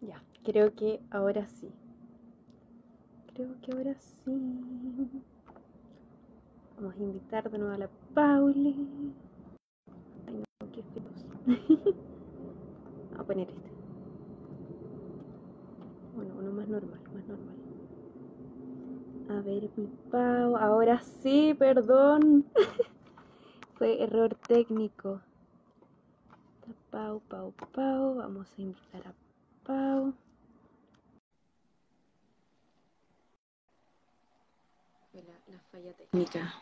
Ya, creo que ahora sí. Creo que ahora sí. Vamos a invitar de nuevo a la Pauli. Ay, no, qué. Vamos a poner este. Bueno, uno más normal, más normal. A ver, mi Pau. Ahora sí, perdón. Fue error técnico. Pau, Pau, Pau. Vamos a invitar a Pau. La, la falla técnica.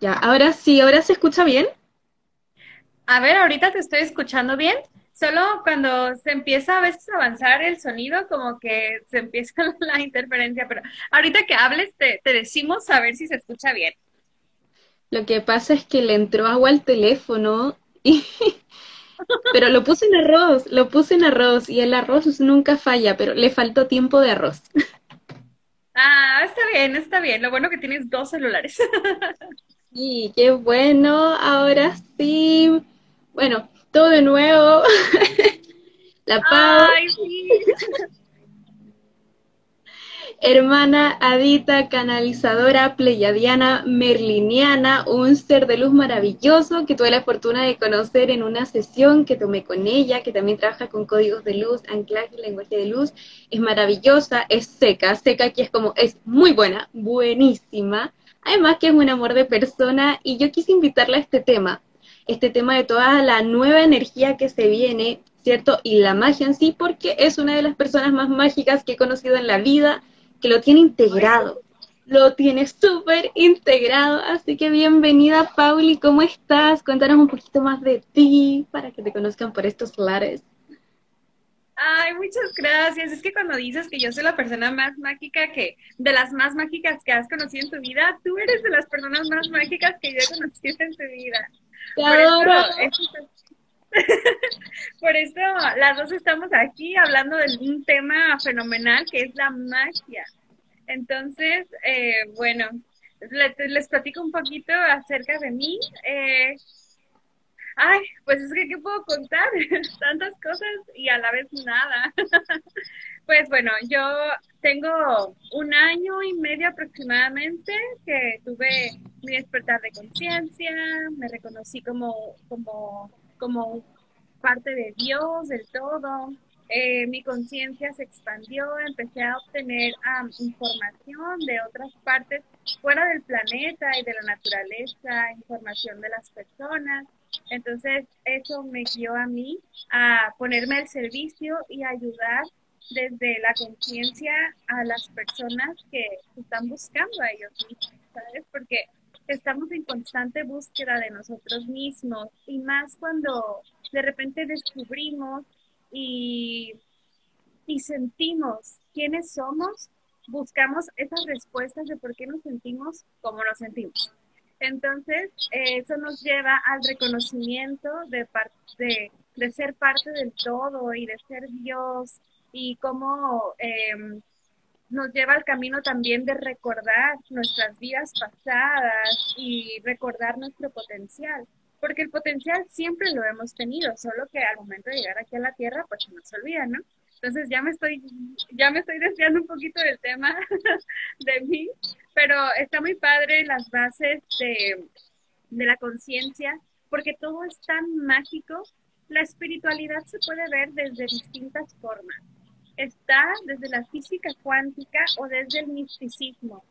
Ya, ahora sí, ahora se escucha bien. A ver, ahorita te estoy escuchando bien. Solo cuando se empieza a veces a avanzar el sonido, como que se empieza la interferencia, pero ahorita que hables te, te decimos a ver si se escucha bien. Lo que pasa es que le entró agua al teléfono y... Pero lo puse en arroz, lo puse en arroz y el arroz nunca falla, pero le faltó tiempo de arroz. Ah, está bien, está bien. Lo bueno que tienes dos celulares. Sí, qué bueno. Ahora sí. Bueno, todo de nuevo. La. Ay, sí. Hermana Adita, canalizadora pleyadiana, merliniana, un ser de luz maravilloso que tuve la fortuna de conocer en una sesión que tomé con ella, que también trabaja con códigos de luz, anclaje, lenguaje de luz. Es maravillosa, es seca, seca que es como, es muy buena, buenísima. Además que es un amor de persona y yo quise invitarla a este tema, este tema de toda la nueva energía que se viene, ¿cierto? Y la magia en sí, porque es una de las personas más mágicas que he conocido en la vida que lo tiene integrado. Lo tiene súper integrado. Así que bienvenida, Pauli. ¿Cómo estás? Cuéntanos un poquito más de ti para que te conozcan por estos lares. Ay, muchas gracias. Es que cuando dices que yo soy la persona más mágica que, de las más mágicas que has conocido en tu vida, tú eres de las personas más mágicas que yo he conocido en tu vida. Por eso, por eso las dos estamos aquí hablando de un tema fenomenal que es la magia. Entonces, eh, bueno, les, platico un poquito acerca de mí. Eh, ay, pues es que, ¿qué puedo contar? Tantas cosas y a la vez nada. pues bueno, yo tengo un año y medio aproximadamente que tuve mi despertar de conciencia, me reconocí como, como como parte de Dios, del todo. Eh, mi conciencia se expandió, empecé a obtener información de otras partes fuera del planeta y de la naturaleza, información de las personas. Entonces, eso me guió a mí a ponerme al servicio y ayudar desde la conciencia a las personas que están buscando a ellos ¿sabes? Porque estamos en constante búsqueda de nosotros mismos y más cuando de repente descubrimos y, y sentimos quiénes somos, buscamos esas respuestas de por qué nos sentimos como nos sentimos. Entonces, eso nos lleva al reconocimiento de, de, de, ser parte del todo y de ser Dios y cómo eh, nos lleva al camino también de recordar nuestras vidas pasadas y recordar nuestro potencial, porque el potencial siempre lo hemos tenido, solo que al momento de llegar aquí a la Tierra, pues se nos olvida, ¿no? Entonces ya me estoy, ya me estoy desviando un poquito del tema de mí, pero está muy padre las bases de, de la conciencia, porque todo es tan mágico. La espiritualidad se puede ver desde distintas formas está desde la física cuántica o desde el misticismo.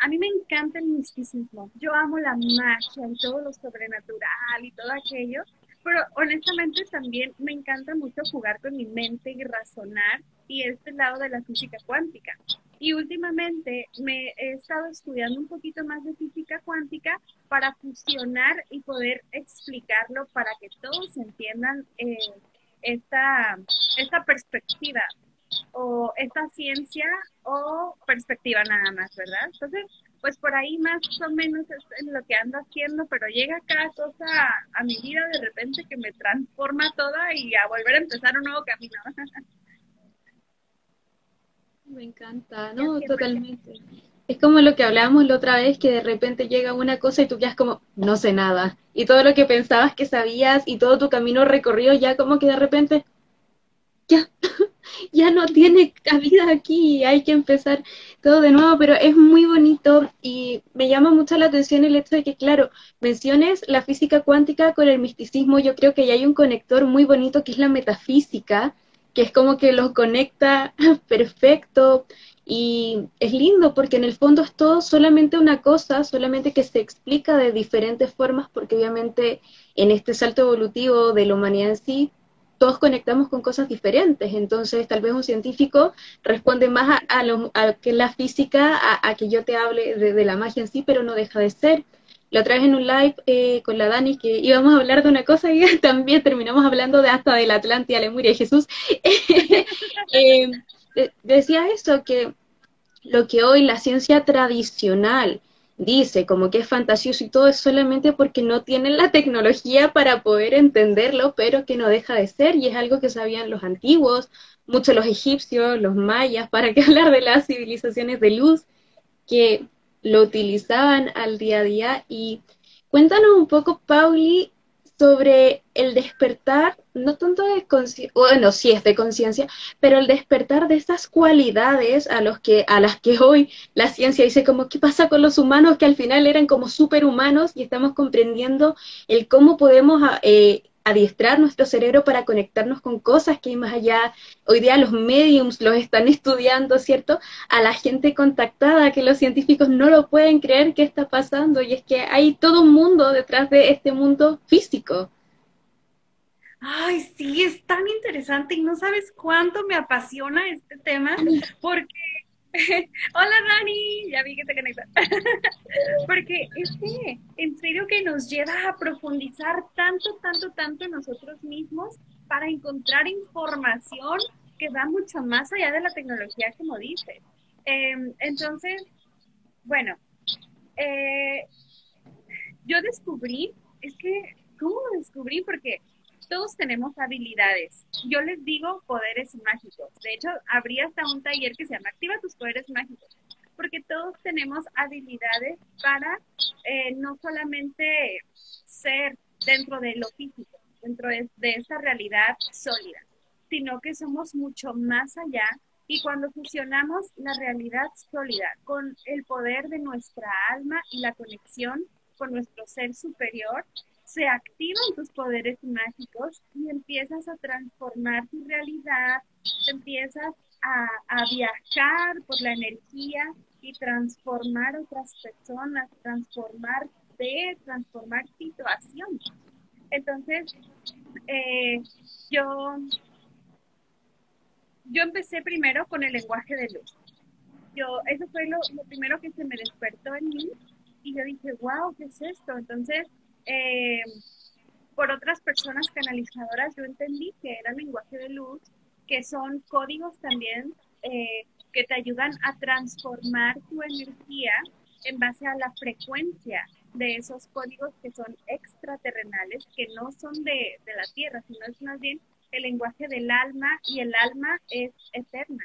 A mí me encanta el misticismo. Yo amo la magia y todo lo sobrenatural y todo aquello, pero honestamente también me encanta mucho jugar con mi mente y razonar y este lado de la física cuántica. Y últimamente me he estado estudiando un poquito más de física cuántica para fusionar y poder explicarlo para que todos entiendan eh, esta, esta perspectiva o esta ciencia o perspectiva nada más, ¿verdad? Entonces, pues por ahí más o menos es lo que ando haciendo, pero llega cada cosa a, mi vida de repente que me transforma toda y a volver a empezar un nuevo camino. Me encanta, no, totalmente. Es como lo que hablábamos la otra vez, que de repente llega una cosa y tú quedas como, no sé nada. Y todo lo que pensabas que sabías y todo tu camino recorrido ya como que de repente, ya, ya no tiene cabida aquí, hay que empezar todo de nuevo, pero es muy bonito y me llama mucho la atención el hecho de que, claro, menciones la física cuántica con el misticismo, yo creo que ya hay un conector muy bonito que es la metafísica, que es como que los conecta perfecto y es lindo porque en el fondo es todo solamente una cosa, solamente que se explica de diferentes formas porque obviamente en este salto evolutivo de la humanidad en sí, todos conectamos con cosas diferentes. Entonces, tal vez un científico responde más a, lo, que la física, a, que yo te hable de, la magia en sí, pero no deja de ser. La otra vez en un live eh, con la Dani que íbamos a hablar de una cosa y también terminamos hablando de hasta de la Atlántida, Lemuria y Jesús. eh, decía eso, que lo que hoy la ciencia tradicional dice como que es fantasioso y todo es solamente porque no tienen la tecnología para poder entenderlo, pero que no deja de ser y es algo que sabían los antiguos, muchos los egipcios, los mayas, para que hablar de las civilizaciones de luz que lo utilizaban al día a día. Y cuéntanos un poco, Pauli, sobre el despertar, no tanto de conciencia, bueno, sí es de conciencia, pero el despertar de esas cualidades a, los que, a las que hoy la ciencia dice como, ¿qué pasa con los humanos que al final eran como superhumanos y estamos comprendiendo el cómo podemos eh, adiestrar nuestro cerebro para conectarnos con cosas que hay más allá. Hoy día los mediums los están estudiando, ¿cierto? A la gente contactada, que los científicos no lo pueden creer que está pasando, y es que hay todo un mundo detrás de este mundo físico. Ay, sí, es tan interesante y no sabes cuánto me apasiona este tema, porque Hola Rani, ya vi que te conectas. Porque es que en serio que nos lleva a profundizar tanto, tanto, tanto en nosotros mismos para encontrar información que va mucho más allá de la tecnología, como dices. Em, entonces, bueno, eh, yo descubrí, es que, ¿cómo descubrí? Porque todos tenemos habilidades. Yo les digo poderes mágicos. De hecho, habría hasta un taller que se llama Activa tus poderes mágicos, porque todos tenemos habilidades para eh, no solamente ser dentro de lo físico, dentro de, de esta realidad sólida, sino que somos mucho más allá y cuando fusionamos la realidad sólida con el poder de nuestra alma y la conexión con nuestro ser superior, se activan tus poderes mágicos y empiezas a transformar tu realidad, empiezas a, viajar por la energía y transformar otras personas, transformar de transformar situaciones. Entonces, eh, yo, yo empecé primero con el lenguaje de luz. Yo, eso fue lo, lo primero que se me despertó en mí y yo dije, wow, ¿qué es esto? Entonces, eh, por otras personas canalizadoras, yo entendí que era lenguaje de luz, que son códigos también eh, que te ayudan a transformar tu energía en base a la frecuencia de esos códigos que son extraterrenales, que no son de, de la Tierra, sino es más bien el lenguaje del alma y el alma es eterna.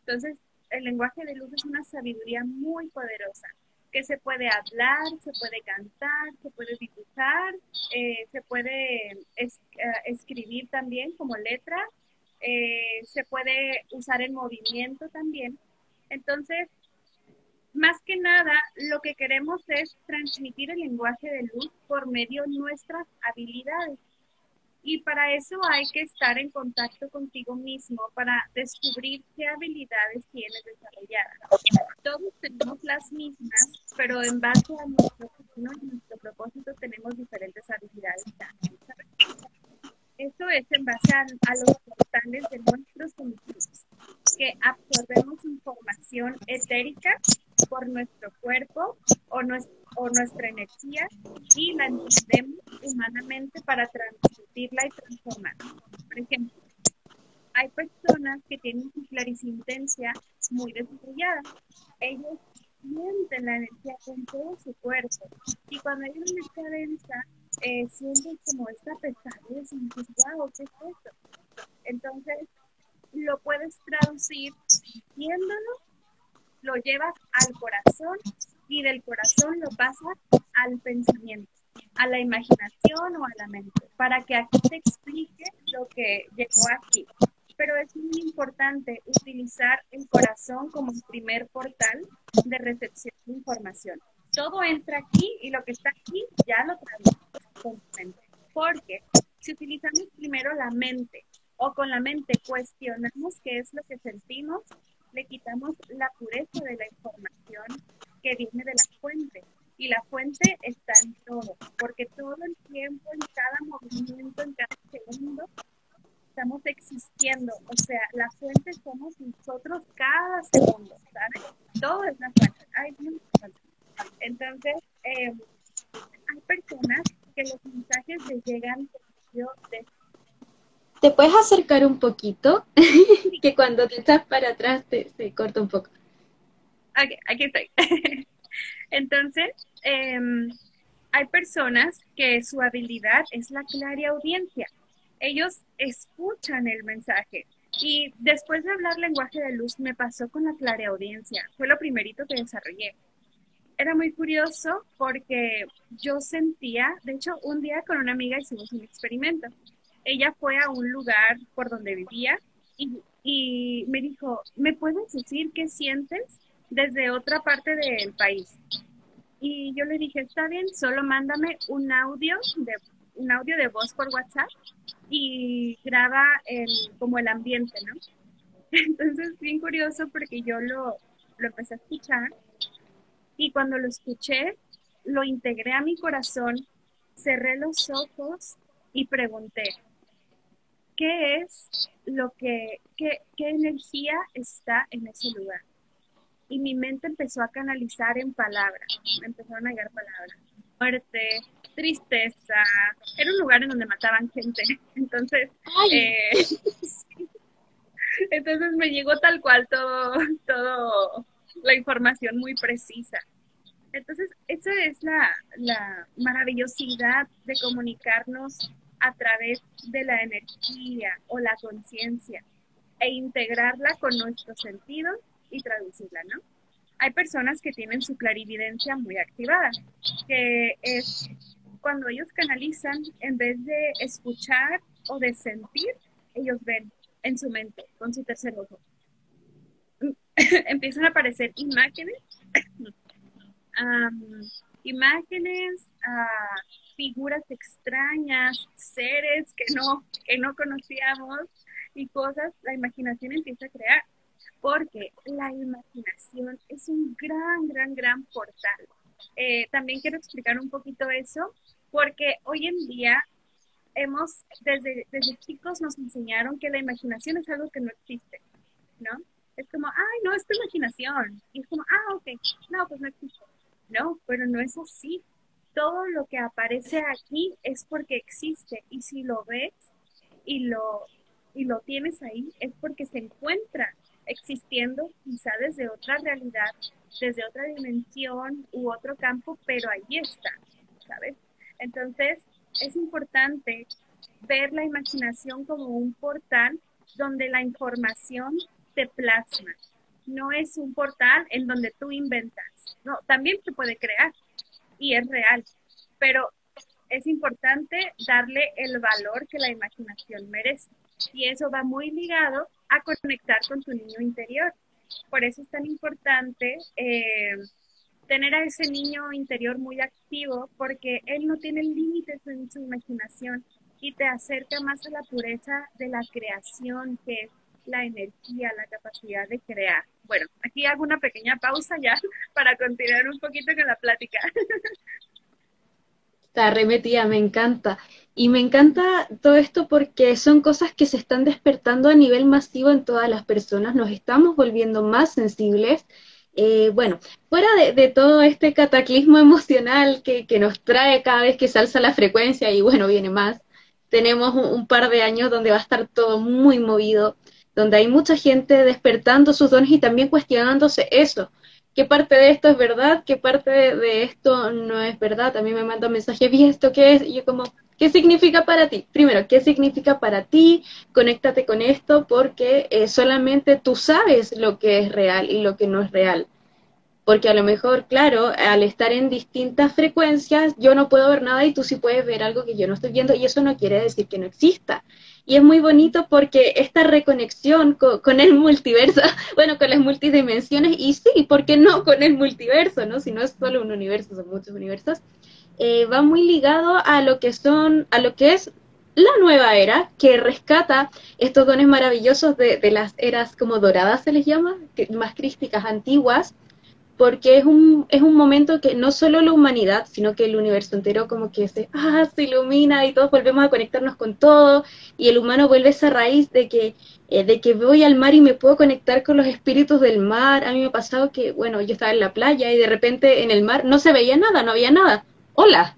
Entonces, el lenguaje de luz es una sabiduría muy poderosa que se puede hablar, se puede cantar, se puede dibujar, eh, se puede eh, escribir también como letra, eh, se puede usar en movimiento también. Entonces, más que nada, lo que queremos es transmitir el lenguaje de luz por medio de nuestras habilidades. Y para eso hay que estar en contacto contigo mismo para descubrir qué habilidades tienes desarrolladas. Todos tenemos las mismas, pero en base a nuestro, nuestro propósito tenemos diferentes habilidades. Eso es en base a, los portales de nuestros sentidos, que absorbemos información etérica por nuestro cuerpo o, nuestra energía y la entendemos humanamente para transmitirla y transformarla. Por ejemplo, hay personas que tienen su clarisintencia muy desarrollada. Ellos sienten la energía con todo su cuerpo y cuando hay una energía densa, eh, sienten como esta pesadez y dices, wow, ¿qué es esto? Entonces, lo puedes traducir viéndolo lo llevas al corazón y del corazón lo pasas al pensamiento, a la imaginación o a la mente, para que aquí te explique lo que llegó aquí. Pero es muy importante utilizar el corazón como primer portal de recepción de información. Todo entra aquí y lo que está aquí ya lo traduces con tu mente. Porque si utilizamos primero la mente o con la mente cuestionamos qué es lo que sentimos, le quitamos la pureza de la información que viene de la fuente. Y la fuente está en todo, porque todo el tiempo, en cada movimiento, en cada segundo, estamos existiendo. O sea, la fuente somos nosotros cada segundo, ¿sabes? Todo es la fuente. Hay Entonces, eh, hay personas que los mensajes les llegan de ¿Te puedes acercar un poquito? que cuando te estás para atrás te, se corta un poco. Ok, aquí estoy. Entonces, em, hay personas que su habilidad es la clara audiencia. Ellos escuchan el mensaje. Y después de hablar lenguaje de luz, me pasó con la clara audiencia. Fue lo primerito que desarrollé. Era muy curioso porque yo sentía, de hecho, un día con una amiga hicimos un experimento ella fue a un lugar por donde vivía y, me dijo, ¿me puedes decir qué sientes desde otra parte del país? Y yo le dije, está bien, solo mándame un audio de, un audio de voz por WhatsApp y graba como el ambiente, ¿no? Entonces, bien curioso porque yo lo, lo empecé a escuchar y cuando lo escuché, lo integré a mi corazón, cerré los ojos y pregunté, qué es lo que, qué, qué energía está en ese lugar. Y mi mente empezó a canalizar en palabras, me empezaron a llegar palabras. Muerte, tristeza, era un lugar en donde mataban gente. Entonces, eh, entonces me llegó tal cual todo, todo la información muy precisa. Entonces, esa es la, la maravillosidad de comunicarnos a través de la energía o la conciencia e integrarla con nuestros sentidos y traducirla, ¿no? Hay personas que tienen su clarividencia muy activada, que es cuando ellos canalizan, en vez de escuchar o de sentir, ellos ven en su mente, con su tercer ojo. Empiezan a aparecer imágenes, imágenes, uh, figuras extrañas, seres que no, que no conocíamos y cosas, la imaginación empieza a crear, porque la imaginación es un gran, gran, gran portal. Eh, también quiero explicar un poquito eso, porque hoy en día hemos, desde, desde chicos nos enseñaron que la imaginación es algo que no existe, ¿no? Es como, ay, no, es tu imaginación. Y es como, ah, ok, no, pues no existe. No, pero no es así todo lo que aparece aquí es porque existe y si lo ves y lo, y lo tienes ahí es porque se encuentra existiendo quizá desde otra realidad, desde otra dimensión u otro campo, pero ahí está, ¿sabes? Entonces es importante ver la imaginación como un portal donde la información se plasma. No es un portal en donde tú inventas. No, también se puede crear, y es real, pero es importante darle el valor que la imaginación merece. Y eso va muy ligado a conectar con tu niño interior. Por eso es tan importante eh, tener a ese niño interior muy activo, porque él no tiene límites en su imaginación y te acerca más a la pureza de la creación, que es la energía, la capacidad de crear. Bueno, aquí hago una pequeña pausa ya para continuar un poquito con la plática. Está remetida, me encanta. Y me encanta todo esto porque son cosas que se están despertando a nivel masivo en todas las personas, nos estamos volviendo más sensibles. Eh, bueno, fuera de, todo este cataclismo emocional que, nos trae cada vez que se alza la frecuencia y bueno, viene más, tenemos un par de años donde va a estar todo muy movido, donde hay mucha gente despertando sus dones y también cuestionándose eso. ¿Qué parte de esto es verdad? ¿Qué parte de, esto no es verdad? También me mandan mensajes, ¿vi esto qué es? Y yo como, ¿Qué significa para ti? Primero, ¿qué significa para ti? Conéctate con esto porque eh, solamente tú sabes lo que es real y lo que no es real. Porque a lo mejor, claro, al estar en distintas frecuencias, yo no puedo ver nada y tú sí puedes ver algo que yo no estoy viendo y eso no quiere decir que no exista. Y es muy bonito porque esta reconexión con, el multiverso, bueno, con las multidimensiones, y sí, ¿por qué no con el multiverso, no? Si no es solo un universo, son muchos universos, eh, va muy ligado a lo que son, a lo que es la nueva era, que rescata estos dones maravillosos de, de las eras como doradas se les llama, más crísticas, antiguas, porque es un, es un momento que no solo la humanidad, sino que el universo entero como que se, ah, se ilumina y todos volvemos a conectarnos con todo y el humano vuelve a esa raíz de que, eh, de que voy al mar y me puedo conectar con los espíritus del mar. A mí me ha pasado que, bueno, yo estaba en la playa y de repente en el mar no se veía nada, no había nada. Hola,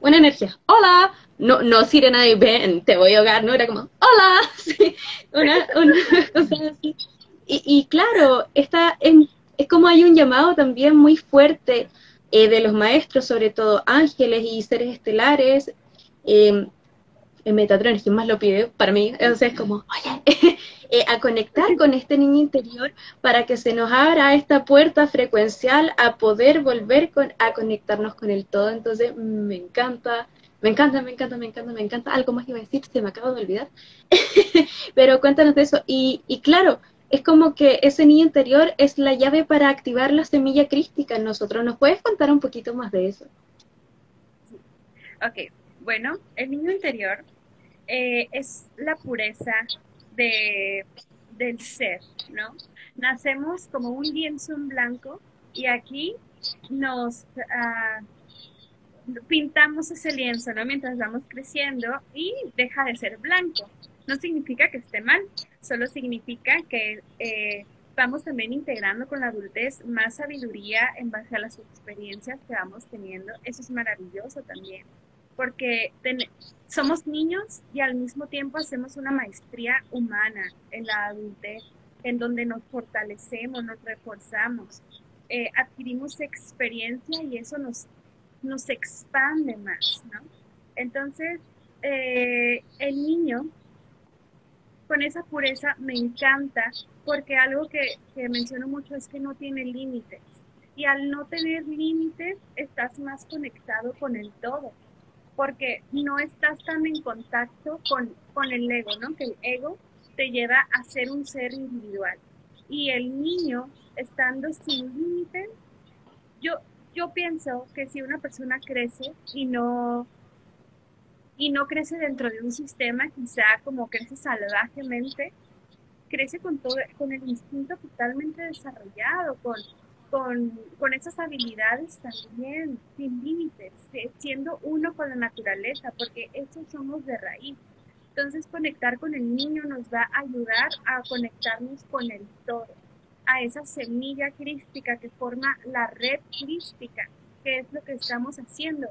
buena energía. Hola, no, no sirena y ven, te voy a ahogar, no era como, hola, sí, una, una y claro, esta, en, es como hay un llamado también muy fuerte eh, de los maestros, sobre todo ángeles y seres estelares, eh, en Metatron, quien más lo pide para mí, entonces es como, oye, eh, a conectar con este niño interior para que se nos abra esta puerta frecuencial a poder volver con, a conectarnos con el todo. Entonces, me encanta, me encanta, me encanta, me encanta, me encanta. Algo más iba a decir, se me acabo de olvidar. Pero cuéntanos de eso. Y, y claro, es como que ese niño interior es la llave para activar la semilla crística en nosotros. ¿Nos puedes contar un poquito más de eso? Ok, bueno, el niño interior eh, es la pureza de, del ser, ¿no? Nacemos como un lienzo en blanco y aquí nos uh, pintamos ese lienzo, ¿no? Mientras vamos creciendo y deja de ser blanco. No significa que esté mal, solo significa que eh, vamos también integrando con la adultez más sabiduría en base a las experiencias que vamos teniendo. Eso es maravilloso también, porque somos niños y al mismo tiempo hacemos una maestría humana en la adultez, en donde nos fortalecemos, nos reforzamos, eh, adquirimos experiencia y eso nos, nos expande más, ¿no? Entonces, eh, el niño con esa pureza me encanta porque algo que, menciono mucho es que no tiene límites. Y al no tener límites, estás más conectado con el todo, porque no estás tan en contacto con, con el ego, ¿no? Que el ego te lleva a ser un ser individual. Y el niño, estando sin límites, yo, yo pienso que si una persona crece y no y no crece dentro de un sistema quizá como crece salvajemente, crece con todo, con el instinto totalmente desarrollado, con, con, con esas habilidades también, sin límites, siendo uno con la naturaleza, porque eso somos de raíz. Entonces conectar con el niño nos va a ayudar a conectarnos con el todo, a esa semilla crística que forma la red crística, que es lo que estamos haciendo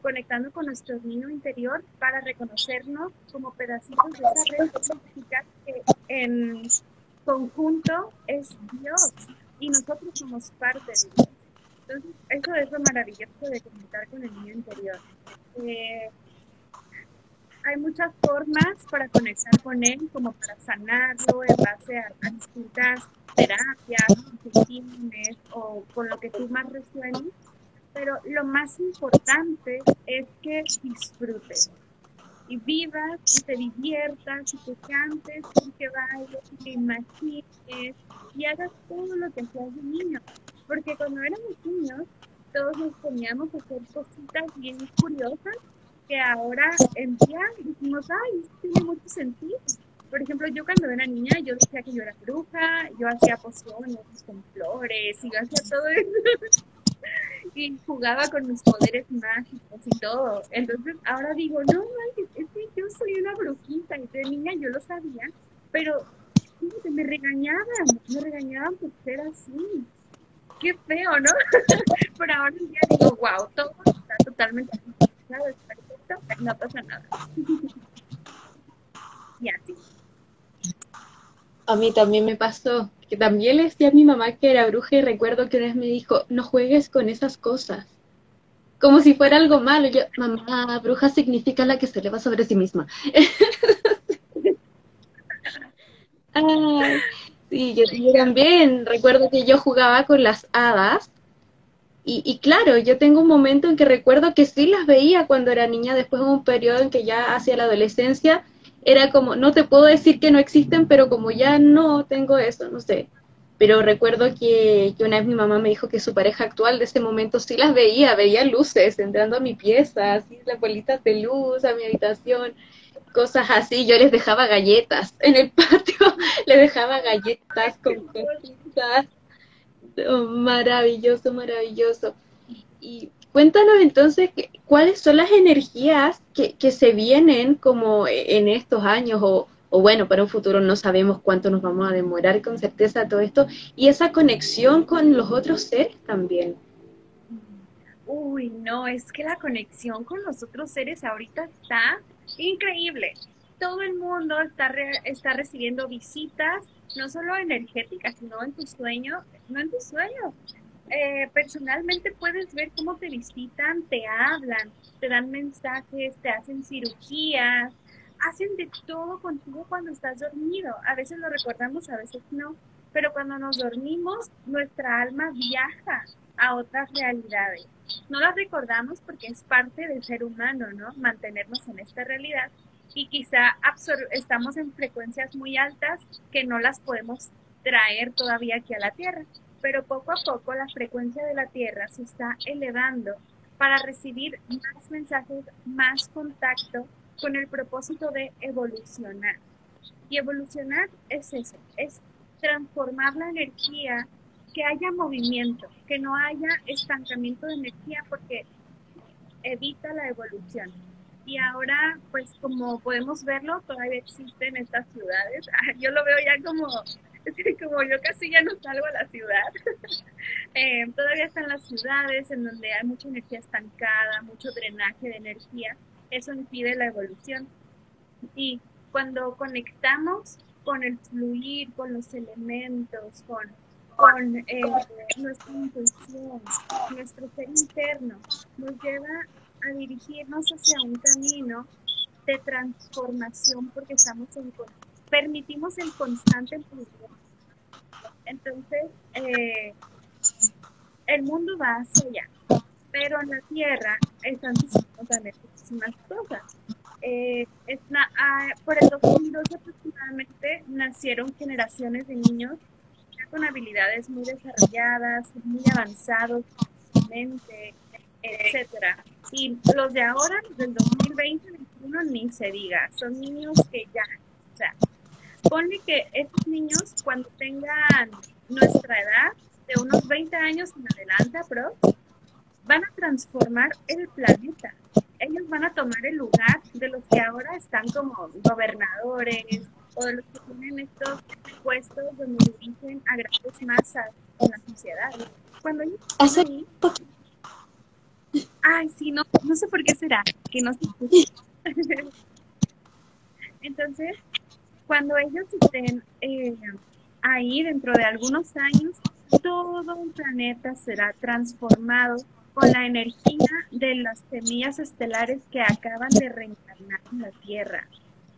conectando con nuestro niño interior para reconocernos como pedacitos de esa red que en conjunto es Dios y nosotros somos parte de Dios. Entonces, eso es lo maravilloso de conectar con el niño interior. Eh, hay muchas formas para conectar con él, como para sanarlo en base a, distintas terapias, o con lo que tú más resuenes pero lo más importante es que disfrutes y vivas y te diviertas y te cantes y que bailes y que imagines y hagas todo lo que hacías de niño. Porque cuando éramos niños, todos nos poníamos a hacer cositas bien curiosas que ahora en día decimos, ay, tiene mucho sentido. Por ejemplo, yo cuando era niña, yo decía que yo era bruja, yo hacía pociones con flores y yo hacía todo eso jugaba con mis poderes mágicos y todo. Entonces ahora digo, no, es que yo soy una brujita y de niña yo lo sabía, pero me regañaban, me regañaban por ser así. Qué feo, ¿no? pero ahora día digo, wow, todo está totalmente perfecto, no pasa nada. y así. A mí también me pasó que también le decía a mi mamá que era bruja y recuerdo que una vez me dijo, no juegues con esas cosas. como si fuera algo malo. Yo, mamá, bruja significa la que se eleva sobre sí misma. sí, yo, también recuerdo que yo jugaba con las hadas. Y, y, claro, yo tengo un momento en que recuerdo que sí las veía cuando era niña, después de un periodo en que ya hacia la adolescencia era como, no te puedo decir que no existen, pero como ya no tengo eso, no sé. Pero recuerdo que, una vez mi mamá me dijo que su pareja actual de ese momento sí las veía, veía luces entrando a mi pieza, así las bolitas de luz, a mi habitación, cosas así. Yo les dejaba galletas en el patio, les dejaba galletas con cositas. Oh, maravilloso, maravilloso. Y Cuéntanos entonces cuáles son las energías que, que, se vienen como en estos años o, bueno, para un futuro no sabemos cuánto nos vamos a demorar con certeza todo esto y esa conexión con los otros seres también. Uy, no, es que la conexión con los otros seres ahorita está increíble. Todo el mundo está, está recibiendo visitas, no solo energéticas, sino en tu sueño, no en tu sueño, eh, personalmente puedes ver cómo te visitan, te hablan, te dan mensajes, te hacen cirugías, hacen de todo contigo cuando estás dormido. A veces lo recordamos, a veces no, pero cuando nos dormimos, nuestra alma viaja a otras realidades. No las recordamos porque es parte del ser humano, ¿no? Mantenernos en esta realidad y quizá estamos en frecuencias muy altas que no las podemos traer todavía aquí a la Tierra pero poco a poco la frecuencia de la Tierra se está elevando para recibir más mensajes, más contacto con el propósito de evolucionar. Y evolucionar es eso, es transformar la energía, que haya movimiento, que no haya estancamiento de energía porque evita la evolución. Y ahora, pues como podemos verlo, todavía existen estas ciudades. Yo lo veo ya como como yo casi ya no salgo a la ciudad, eh, todavía están las ciudades en donde hay mucha energía estancada, mucho drenaje de energía, eso impide la evolución. Y cuando conectamos con el fluir, con los elementos, con, con eh, nuestra intuición, nuestro ser interno, nos lleva a dirigirnos hacia un camino de transformación porque estamos en permitimos el constante flujo. Entonces, eh, el mundo va hacia allá, pero en la Tierra están sucediendo también muchísimas cosas. Eh, ah, por el 2012 aproximadamente nacieron generaciones de niños con habilidades muy desarrolladas, muy avanzados, mente, etcétera. Y los de ahora, del 2020, 2021, ni se diga, son niños que ya, o sea, Ponle que estos niños, cuando tengan nuestra edad, de unos 20 años en adelante, pero van a transformar el planeta. Ellos van a tomar el lugar de los que ahora están como gobernadores o de los que tienen estos puestos donde dirigen a grandes masas en la sociedad. Cuando ellos ahí, Ay, sí, no, no sé por qué será que no se escucha. Entonces, cuando ellos estén eh, ahí dentro de algunos años, todo un planeta será transformado con la energía de las semillas estelares que acaban de reencarnar en la Tierra.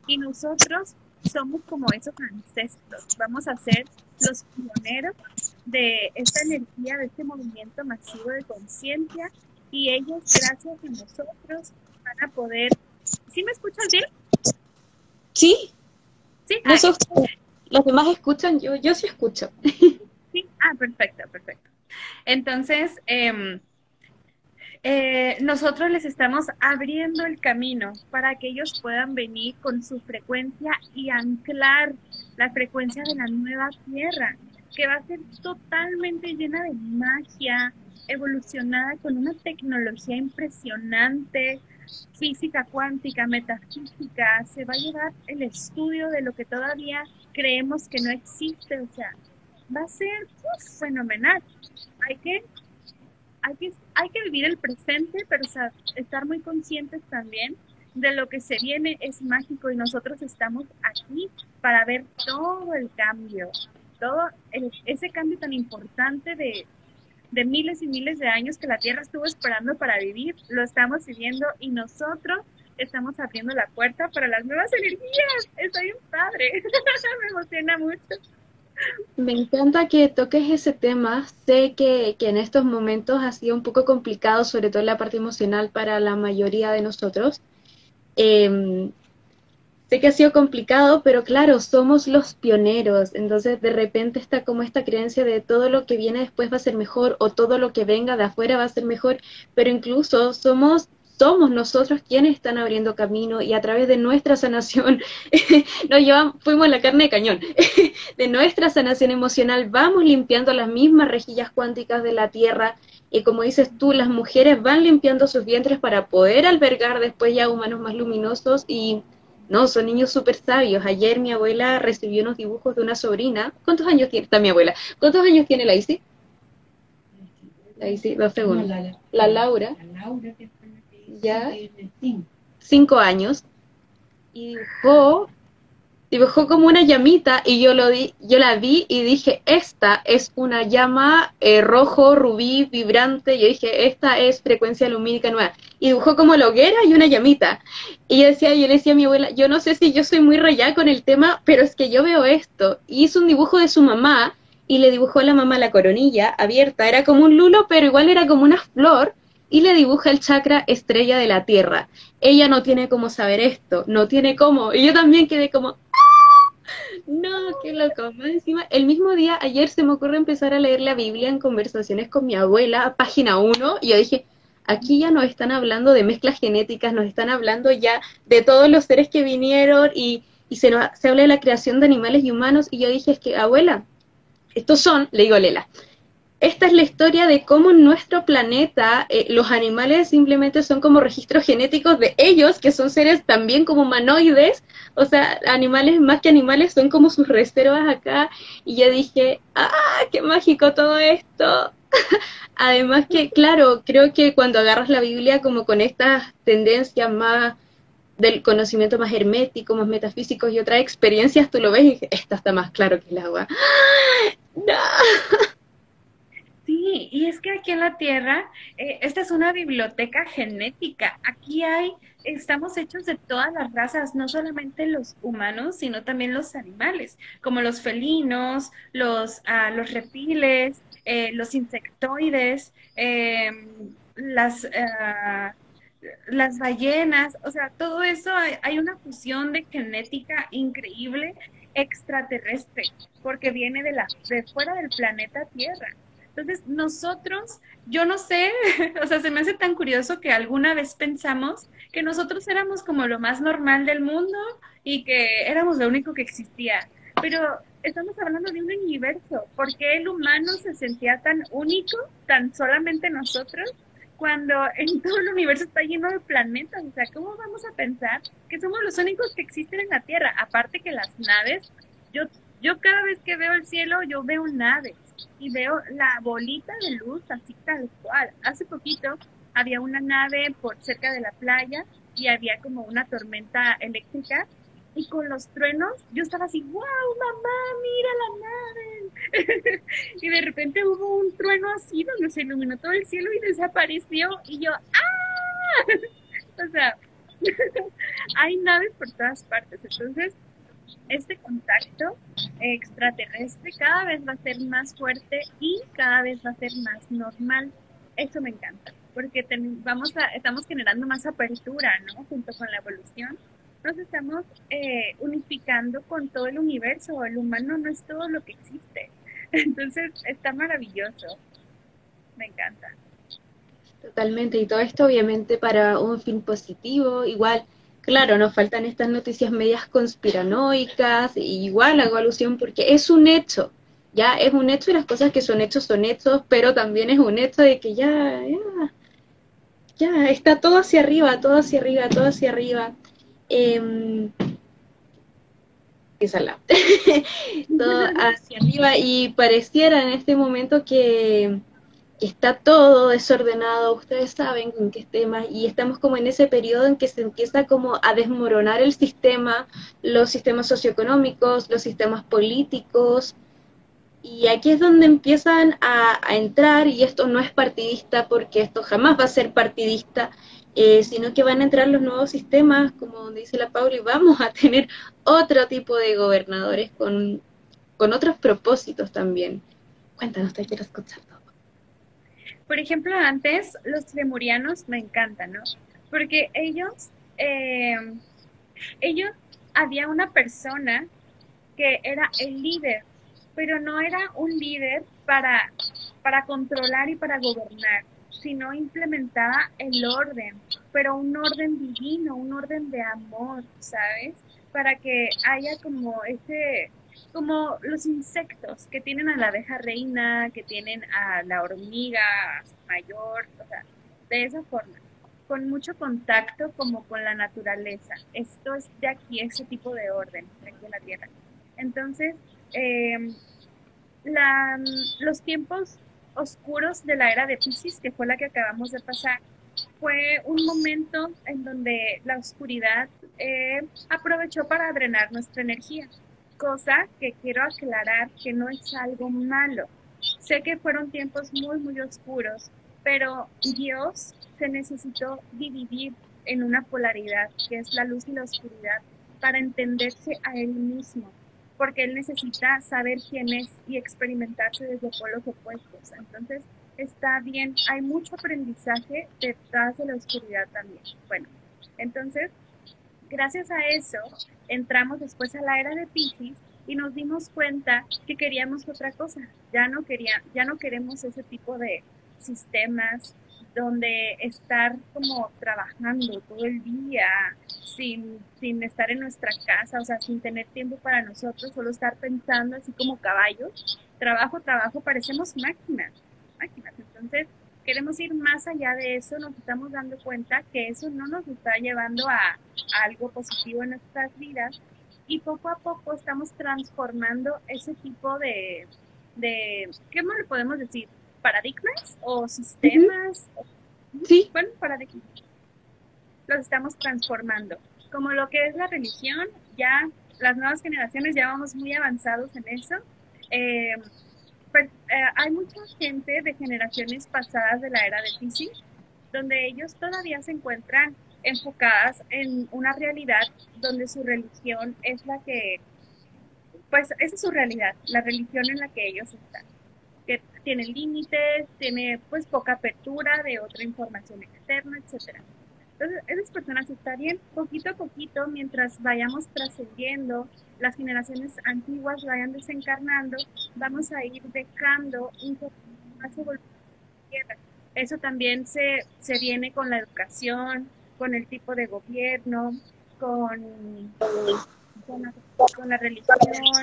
Y nosotros somos como esos ancestros, vamos a ser los pioneros de esta energía, de este movimiento masivo de conciencia y ellos, gracias a nosotros, van a poder... ¿Sí me escuchan bien? Sí. Sí, los demás escuchan, yo, yo sí escucho. Sí, ah, perfecto, perfecto. Entonces, em, eh, nosotros les estamos abriendo el camino para que ellos puedan venir con su frecuencia y anclar la frecuencia de la nueva Tierra, que va a ser totalmente llena de magia, evolucionada con una tecnología impresionante, física cuántica, metafísica, se va a llevar el estudio de lo que todavía creemos que no existe, o sea, va a ser fenomenal. Hay que, hay que, hay que vivir el presente, pero estar muy conscientes también de lo que se viene es mágico y nosotros estamos aquí para ver todo el cambio, todo ese cambio tan importante de, de miles y miles de años que la Tierra estuvo esperando para vivir, lo estamos viviendo y nosotros estamos abriendo la puerta para las nuevas energías. Estoy un padre, me emociona mucho. Me encanta que toques ese tema. Sé que, que, en estos momentos ha sido un poco complicado, sobre todo en la parte emocional para la mayoría de nosotros. Eh, sé que ha sido complicado, pero claro, somos los pioneros. Entonces, de repente está como esta creencia de todo lo que viene después va a ser mejor o todo lo que venga de afuera va a ser mejor, pero incluso somos somos nosotros quienes están abriendo camino y a través de nuestra sanación, nos llevamos, fuimos la carne de cañón, de nuestra sanación emocional vamos limpiando las mismas rejillas cuánticas de la Tierra y como dices tú, las mujeres van limpiando sus vientres para poder albergar después ya humanos más luminosos y no, son niños súper sabios. Ayer mi abuela recibió unos dibujos de una sobrina. ¿Cuántos años tiene? Está mi abuela. ¿Cuántos años tiene la Isi? La Isi, dos segundos. la, Laura. La Laura, ya cinco años y dibujó dibujó como una llamita y yo lo di, yo la vi y dije esta es una llama eh, rojo rubí vibrante yo dije esta es frecuencia lumínica nueva y dibujó como la hoguera y una llamita y yo decía yo le decía a mi abuela yo no sé si yo soy muy rayada con el tema pero es que yo veo esto y hizo un dibujo de su mamá y le dibujó a la mamá la coronilla abierta era como un lulo pero igual era como una flor y le dibuja el chakra estrella de la Tierra. Ella no tiene cómo saber esto, no tiene cómo. Y yo también quedé como. No, qué loco. Más encima, el mismo día, ayer se me ocurre empezar a leer la Biblia en conversaciones con mi abuela, página 1, y yo dije, aquí ya nos están hablando de mezclas genéticas, nos están hablando ya de todos los seres que vinieron y, y se, nos, se habla de la creación de animales y humanos, y yo dije, es que, abuela, estos son, le digo Lela, esta es la historia de cómo nuestro planeta eh, los animales simplemente son como registros genéticos de ellos, que son seres también como humanoides, o sea, animales más que animales son como sus reservas acá, y yo dije, ¡ah, qué mágico todo esto! Además que, claro, creo que cuando agarras la Biblia como con estas tendencias más del conocimiento más hermético, más metafísicos y otras experiencias, tú lo ves y esta está más claro que el agua. ¡No! Sí, y es que aquí en la Tierra, eh, esta es una biblioteca genética. Aquí hay, estamos hechos de todas las razas, no solamente los humanos, sino también los animales, como los felinos, los, uh, los reptiles, eh, los insectoides, eh, las, uh, las ballenas, o sea, todo eso hay, hay una fusión de genética increíble extraterrestre, porque viene de la de fuera del planeta Tierra. Entonces, nosotros, yo no sé, o sea, se me hace tan curioso que alguna vez pensamos que nosotros éramos como lo más normal del mundo y que éramos lo único que existía. Pero estamos hablando de un universo. ¿Por qué el humano se sentía tan único, tan solamente nosotros, cuando en todo el universo está lleno de planetas? O sea, ¿cómo vamos a pensar que somos los únicos que existen en la Tierra? Aparte que las naves, yo, yo cada vez que veo el cielo, yo veo naves y veo la bolita de luz así tal cual. Hace poquito había una nave por cerca de la playa y había como una tormenta eléctrica y con los truenos yo estaba así, wow, mamá, mira la nave. y de repente hubo un trueno así donde se iluminó todo el cielo y desapareció y yo, ¡ah! o sea, hay naves por todas partes. Entonces, este contacto extraterrestre cada vez va a ser más fuerte y cada vez va a ser más normal. Eso me encanta, porque vamos estamos generando más apertura, ¿no? Junto con la evolución. Nos estamos eh, unificando con todo el universo. El humano no es todo lo que existe. Entonces, está maravilloso. Me encanta. Totalmente. Y todo esto, obviamente, para un fin positivo. Igual, Claro, nos faltan estas noticias medias conspiranoicas, igual hago alusión porque es un hecho, ya es un hecho y las cosas que son hechos son hechos, pero también es un hecho de que ya, ya, ya está todo hacia arriba, todo hacia arriba, todo hacia arriba. Eh, todo hacia arriba y pareciera en este momento que está todo desordenado, ustedes saben con qué temas, y estamos como en ese periodo en que se empieza como a desmoronar el sistema, los sistemas socioeconómicos, los sistemas políticos, Y aquí es donde empiezan a, entrar, y esto no es partidista porque esto jamás va a ser partidista, eh, sino que van a entrar los nuevos sistemas, como dice la Paula, y vamos a tener otro tipo de gobernadores con, con otros propósitos también. Cuéntanos, te quiero escuchar. Por ejemplo, antes los lemurianos me encantan, ¿no? Porque ellos, eh, ellos, había una persona que era el líder pero no era un líder para, para controlar y para gobernar, sino implementaba el orden, pero un orden divino, un orden de amor, ¿sabes? Para que haya como ese, como los insectos que tienen a la abeja reina, que tienen a la hormiga mayor, o sea, de esa forma, con mucho contacto como con la naturaleza. Esto es de aquí, ese tipo de orden, aquí en la Tierra. Entonces, eh, la, los tiempos oscuros de la era de Pisces, que fue la que acabamos de pasar, fue un momento en donde la oscuridad eh, aprovechó para drenar nuestra energía, cosa que quiero aclarar que no es algo malo. Sé que fueron tiempos muy, muy oscuros, pero Dios se necesitó dividir en una polaridad, que es la luz y la oscuridad, para entenderse a Él mismo porque él necesita saber quién es y experimentarse desde polos opuestos. Entonces, está bien, hay mucho aprendizaje detrás de la oscuridad también. Bueno, entonces, gracias a eso, entramos después a la era de Pisces y nos dimos cuenta que queríamos otra cosa. Ya no quería, ya no queremos ese tipo de sistemas, donde estar como trabajando todo el día, sin, sin estar en nuestra casa, o sea, sin tener tiempo para nosotros, solo estar pensando así como caballos, trabajo, trabajo, parecemos máquinas, máquinas. Entonces, queremos ir más allá de eso, nos estamos dando cuenta que eso no nos está llevando a, a algo positivo en nuestras vidas y poco a poco estamos transformando ese tipo de, de ¿qué más le podemos decir? paradigmas o sistemas. Sí. Bueno, paradigmas. Los estamos transformando. Como lo que es la religión, ya las nuevas generaciones ya vamos muy avanzados en eso. Eh, pues, eh, hay mucha gente de generaciones pasadas de la era de Pisces, donde ellos todavía se encuentran enfocadas en una realidad donde su religión es la que, pues esa es su realidad, la religión en la que ellos están que tiene límites, tiene pues poca apertura de otra información externa, etcétera. Entonces, esas personas está bien, poquito a poquito, mientras vayamos trascendiendo, las generaciones antiguas vayan desencarnando, vamos a ir dejando un poco más evolución Eso también se, se viene con la educación, con el tipo de gobierno, con, con, con la religión,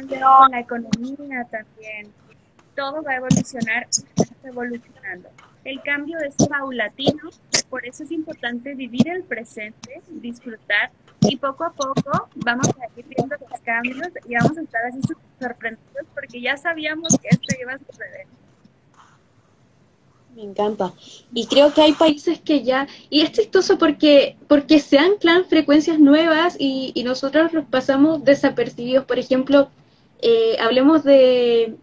con la economía también todo va a evolucionar, evolucionando. El cambio es paulatino, por eso es importante vivir el presente, disfrutar y poco a poco vamos a ir viendo los cambios y vamos a estar así sorprendidos porque ya sabíamos que esto iba a suceder. Me encanta. Y creo que hay países que ya, y es chistoso porque, porque se anclan frecuencias nuevas y, nosotros los pasamos desapercibidos. Por ejemplo, eh, hablemos de,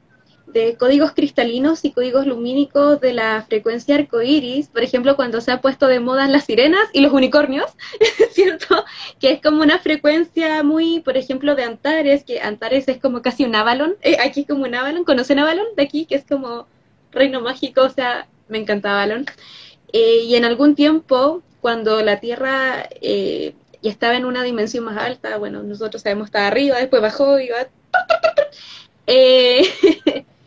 de códigos cristalinos y códigos lumínicos de la frecuencia arcoíris, por ejemplo, cuando se ha puesto de moda las sirenas y los unicornios, ¿cierto? Que es como una frecuencia muy, por ejemplo, de Antares, que Antares es como casi un Avalon, eh, aquí es como un Avalon, ¿conocen Avalon de aquí? Que es como reino mágico, o sea, me encanta Avalon. Eh, y en algún tiempo, cuando la Tierra eh, ya estaba en una dimensión más alta, bueno, nosotros sabemos estaba arriba, después bajó y va... Eh,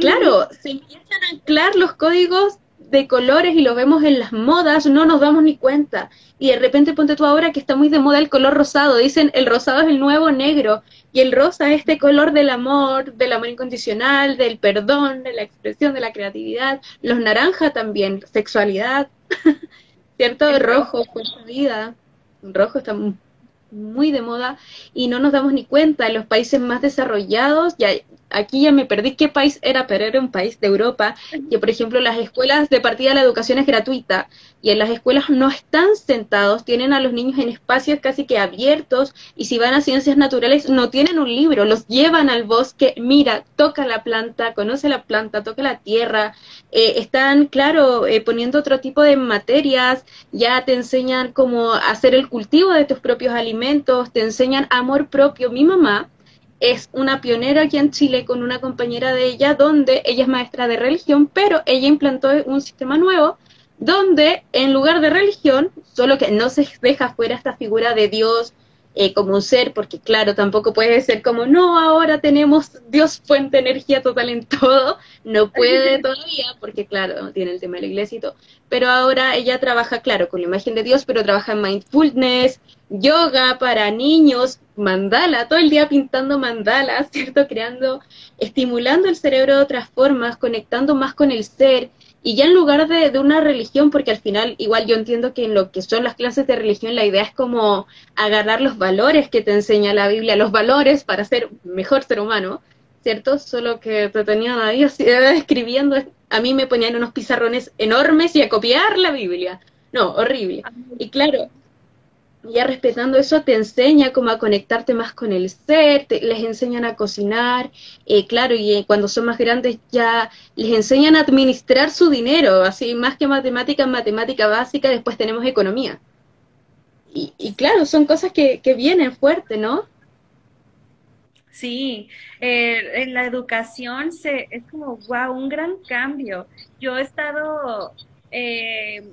Claro, se empiezan a anclar los códigos de colores y lo vemos en las modas, no nos damos ni cuenta. Y de repente ponte tú ahora que está muy de moda el color rosado, dicen el rosado es el nuevo negro y el rosa es este color del amor, del amor incondicional, del perdón, de la expresión, de la creatividad. Los naranja también, sexualidad, ¿cierto? El rojo, fuerza vida. El rojo está muy de moda y no nos damos ni cuenta. En los países más desarrollados, ya aquí ya me perdí qué país era, pero era un país de Europa, que por ejemplo las escuelas de partida la educación es gratuita y en las escuelas no están sentados, tienen a los niños en espacios casi que abiertos y si van a ciencias naturales no tienen un libro, los llevan al bosque, mira, toca la planta, conoce la planta, toca la tierra, eh, están, claro, eh, poniendo otro tipo de materias, ya te enseñan cómo hacer el cultivo de tus propios alimentos, te enseñan amor propio. Mi mamá es una pionera aquí en Chile con una compañera de ella, donde ella es maestra de religión, pero ella implantó un sistema nuevo donde en lugar de religión, solo que no se deja fuera esta figura de Dios eh, como un ser, porque claro, tampoco puede ser como, no, ahora tenemos Dios fuente energía total en todo, no puede todavía, porque claro, tiene el tema de la iglesia y todo, pero ahora ella trabaja, claro, con la imagen de Dios, pero trabaja en mindfulness, yoga para niños, mandala, todo el día pintando mandalas, ¿cierto? Creando, estimulando el cerebro de otras formas, conectando más con el ser, y ya en lugar de, de, una religión, porque al final igual yo entiendo que en lo que son las clases de religión la idea es como agarrar los valores que te enseña la Biblia, los valores para ser mejor ser humano, ¿cierto? Solo que te tenían ahí así, escribiendo, a mí me ponían unos pizarrones enormes y a copiar la Biblia. No, horrible. Y claro, ya respetando eso te enseña cómo a conectarte más con el ser, les enseñan a cocinar, eh, claro, y eh, cuando son más grandes ya les enseñan a administrar su dinero, así más que matemática, matemática básica, después tenemos economía. Y, claro, son cosas que, que vienen fuerte, ¿no? Sí, eh, en la educación se, es como, wow, un gran cambio. Yo he estado eh,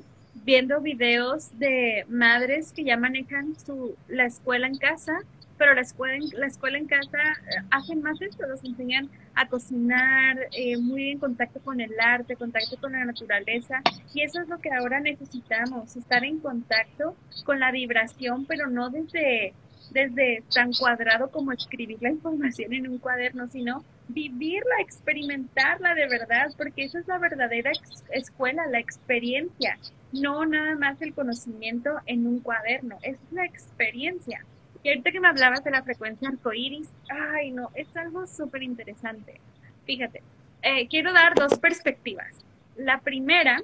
viendo videos de madres que ya manejan su, la escuela en casa, pero la escuela, en, la escuela en casa eh, hacen más esto, los enseñan a cocinar, eh, muy en contacto con el arte, contacto con la naturaleza, y eso es lo que ahora necesitamos, estar en contacto con la vibración, pero no desde, desde tan cuadrado como escribir la información en un cuaderno, sino vivirla, experimentarla de verdad, porque esa es la verdadera escuela, la experiencia no nada más el conocimiento en un cuaderno, es la experiencia. Y ahorita que me hablabas de la frecuencia arcoíris, ay no, es algo súper interesante. Fíjate, eh, quiero dar dos perspectivas. La primera,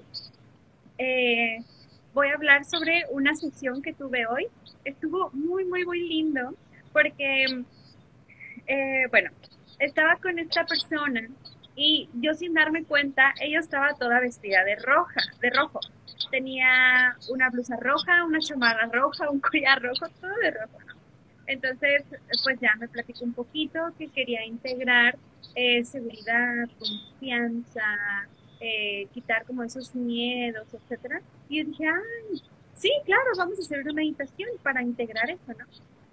eh, voy a hablar sobre una sesión que tuve hoy. Estuvo muy, muy, muy lindo porque, eh, bueno, estaba con esta persona y yo sin darme cuenta, ella estaba toda vestida de roja, de rojo tenía una blusa roja, una chamarra roja, un collar rojo, todo de rojo, Entonces, pues ya me platicó un poquito que quería integrar eh, seguridad, confianza, eh, quitar como esos miedos, etcétera. Y yo dije, ay, sí, claro, vamos a hacer una meditación para integrar eso, ¿no?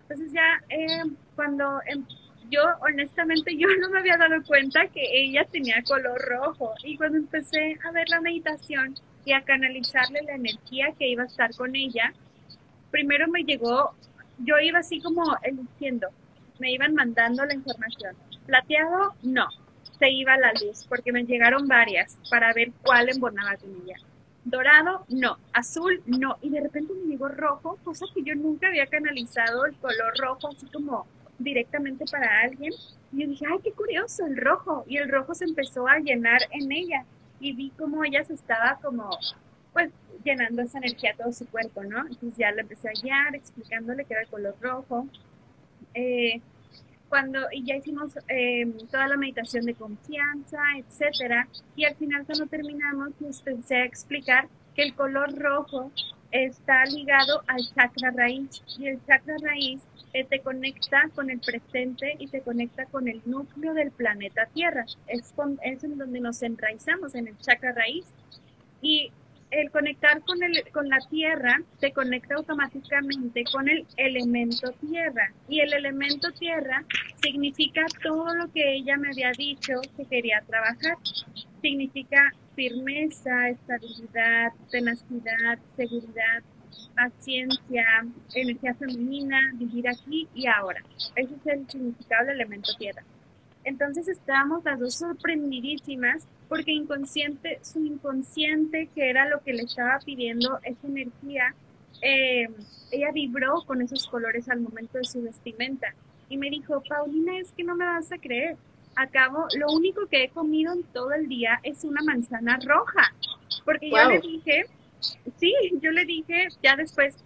Entonces ya eh, cuando em, yo honestamente yo no me había dado cuenta que ella tenía color rojo y cuando empecé a ver la meditación y a canalizarle la energía que iba a estar con ella, primero me llegó, yo iba así como eligiendo, me iban mandando la información. Plateado, no, se iba la luz, porque me llegaron varias para ver cuál embonaba con ella. Dorado, no. Azul, no. Y de repente me llegó rojo, cosa que yo nunca había canalizado el color rojo, así como directamente para alguien. Y yo dije, ay, qué curioso, el rojo. Y el rojo se empezó a llenar en ella y vi cómo ella se estaba como, pues, llenando esa energía a todo su cuerpo, ¿no? Entonces ya le empecé a guiar, explicándole que era el color rojo. Eh, cuando, y ya hicimos em, toda la meditación de confianza, etcétera, y al final cuando terminamos, les empecé a explicar que el color rojo está ligado al chakra raíz, y el chakra raíz te conecta con el presente y te conecta con el núcleo del planeta Tierra. Es, es en donde nos enraizamos, en el chakra raíz. Y el conectar con, el, con la Tierra te conecta automáticamente con el elemento Tierra. Y el elemento Tierra significa todo lo que ella me había dicho que quería trabajar. Significa firmeza, estabilidad, tenacidad, seguridad, paciencia, energía femenina, vivir aquí y ahora. Ese es el significado del elemento tierra. Entonces estábamos las dos sorprendidísimas porque inconsciente, su inconsciente, que era lo que le estaba pidiendo esa energía, eh, ella vibró con esos colores al momento de su vestimenta. Y me dijo, Paulina, es que no me vas a creer. acabo, lo único que he comido en todo el día es una manzana roja, porque yo le dije, sí, yo le dije ya después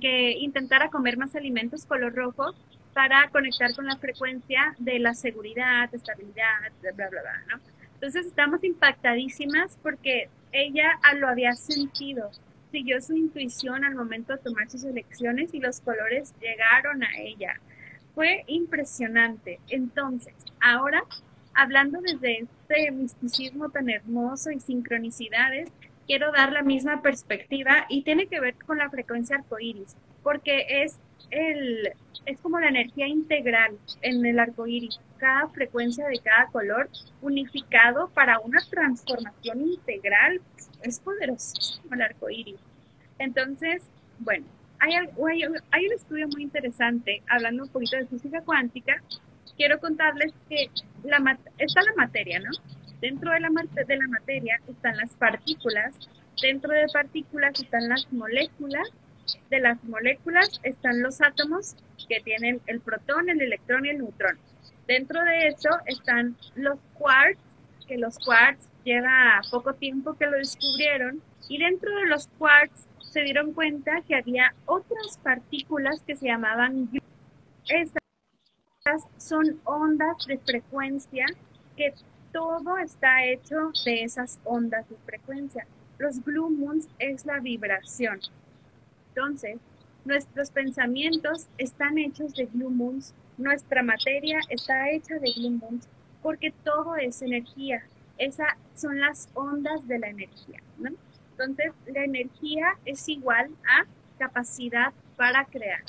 que intentara comer más alimentos color rojo para conectar con la frecuencia de la seguridad, estabilidad, bla, bla, bla, ¿no? Entonces estamos impactadísimas porque ella lo había sentido, siguió su intuición al momento de tomar sus elecciones y los colores llegaron a ella. Fue impresionante. Entonces, ahora, hablando desde este misticismo tan hermoso y sincronicidades, quiero dar la misma perspectiva y tiene que ver con la frecuencia arcoíris, porque es es como la energía integral en el arcoíris, cada frecuencia de cada color unificado para una transformación integral. Es poderosísimo el arcoíris. Entonces, bueno, hay, un estudio muy interesante hablando un poquito de física cuántica. Quiero contarles que está la materia, ¿no? Dentro de la, de la materia están las partículas, dentro de partículas están las moléculas, de las moléculas están los átomos que tienen el protón, el electrón y el neutrón. Dentro de eso están los quarks, que los quarks lleva poco tiempo que lo descubrieron, y dentro de los quarks se dieron cuenta que había otras partículas que se llamaban Estas son ondas de frecuencia que todo está hecho de esas ondas de frecuencia. Los blue es la vibración. Entonces, nuestros pensamientos están hechos de blue moons, nuestra materia está hecha de blue moons, porque todo es energía. Esas son las ondas de la energía, ¿no? Entonces, la energía es igual a capacidad para crear.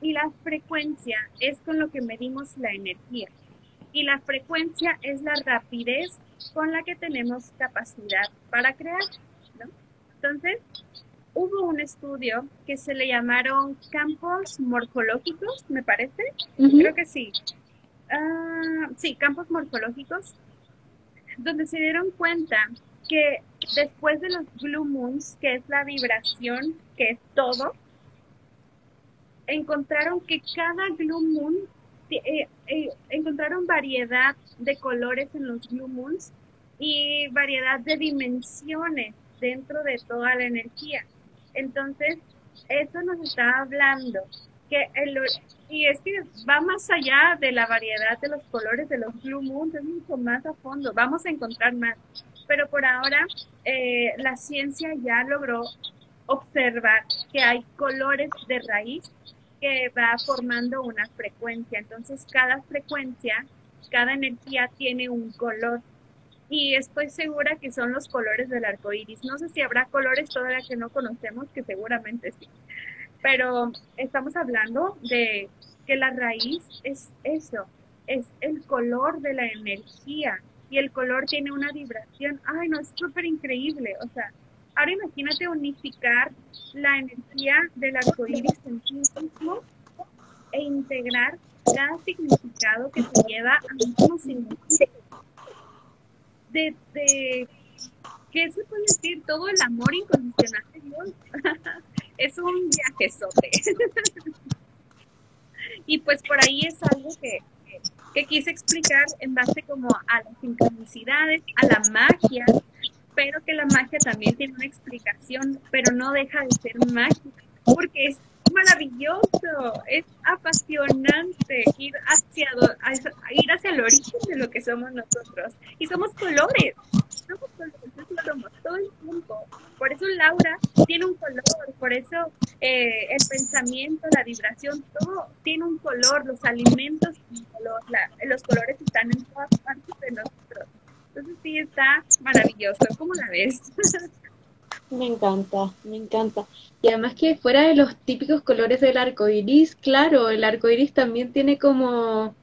Y la frecuencia es con lo que medimos la energía y la frecuencia es la rapidez con la que tenemos capacidad para crear. Entonces, hubo un estudio que se le llamaron campos morfológicos, me parece. Creo que sí. Ah, sí, campos morfológicos, donde se dieron cuenta que después de los blue moons, que es la vibración, que es todo, encontraron que cada blue moon eh, eh, encontraron variedad de colores en los blue moons y variedad de dimensiones dentro de toda la energía. Entonces, eso nos está hablando que el, y es que va más allá de la variedad de los colores de los blue moons, es mucho más a fondo, vamos a encontrar más. Pero por ahora, eh, la ciencia ya logró observar que hay colores de raíz que va formando una frecuencia. Entonces, cada frecuencia, cada energía tiene un color. Y estoy segura que son los colores del arco iris. No sé si habrá colores todavía que no conocemos, que seguramente sí. Pero estamos hablando de que la raíz es eso, es el color de la energía. Y el color tiene una vibración. Ay, no, es súper increíble. O sea, Ahora imagínate unificar la energía del arco iris en sí mismo e integrar cada significado que se lleva a mismo significado. De, de, ¿qué se puede decir? Todo el amor incondicional de Dios. es un viajezote. y pues por ahí es algo que, que quise explicar en base como a las sincronicidades, a la magia, pero que la magia también tiene una explicación, pero no deja de ser mágica, porque es maravilloso, es apasionante ir hacia, ir hacia el origen de lo que somos nosotros. Y somos colores, somos colores, somos todo el tiempo. Por eso Laura tiene un color, por eso eh, el pensamiento, la vibración, todo tiene un color, los alimentos color, los colores están en todas partes de nosotros. Entonces sí está maravilloso. ¿Cómo la ves? Me encanta, me encanta. Y además que fuera de los típicos colores del arco iris, claro, el arco iris también tiene como,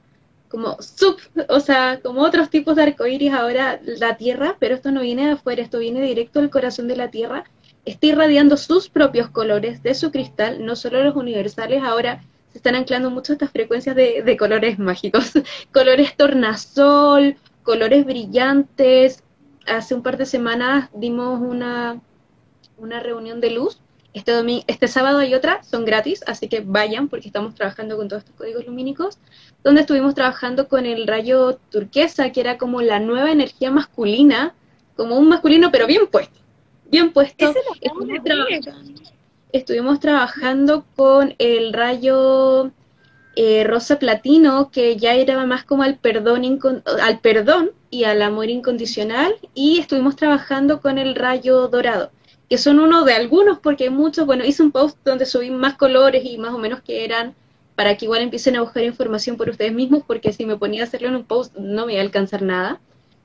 como sub, o sea, como otros tipos de arco iris ahora la Tierra, pero esto no viene de afuera, esto viene directo del corazón de la Tierra, está irradiando sus propios colores de su cristal, no solo los universales, ahora se están anclando mucho estas frecuencias de, de colores mágicos, colores tornasol, colores brillantes. Hace un par de semanas dimos una, una reunión de luz. Este, este sábado hay otra, son gratis, así que vayan porque estamos trabajando con todos estos códigos lumínicos, donde estuvimos trabajando con el rayo turquesa, que era como la nueva energía masculina, como un masculino pero bien puesto, bien puesto. Estuvimos trabajando, estuvimos trabajando con el rayo eh, rosa platino, que ya era más como al perdón, al perdón y al amor incondicional, y estuvimos trabajando con el rayo dorado que son uno de algunos, porque hay muchos, bueno, hice un post donde subí más colores y más o menos que eran para que igual empiecen a buscar información por ustedes mismos, porque si me ponía a hacerlo en un post no me iba a alcanzar nada.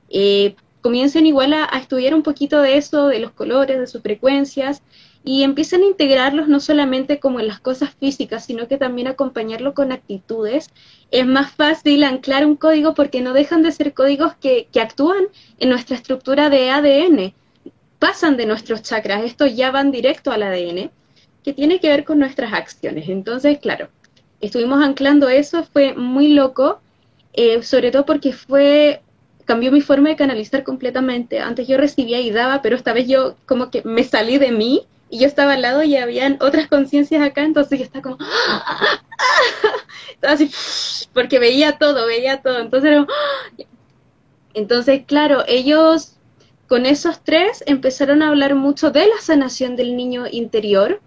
Eh, comiencen igual a, estudiar un poquito de eso, de los colores, de sus frecuencias, y empiecen a integrarlos no solamente como en las cosas físicas, sino que también acompañarlo con actitudes. Es más fácil anclar un código porque no dejan de ser códigos que, que actúan en nuestra estructura de ADN pasan de nuestros chakras, estos ya van directo al ADN, que tiene que ver con nuestras acciones. Entonces, claro, estuvimos anclando eso, fue muy loco, eh, sobre todo porque fue cambió mi forma de canalizar completamente. Antes yo recibía y daba, pero esta vez yo como que me salí de mí y yo estaba al lado y habían otras conciencias acá, entonces yo estaba como estaba así porque veía todo, veía todo. Entonces, entonces claro, ellos con esos tres empezaron a hablar mucho de la sanación del niño interior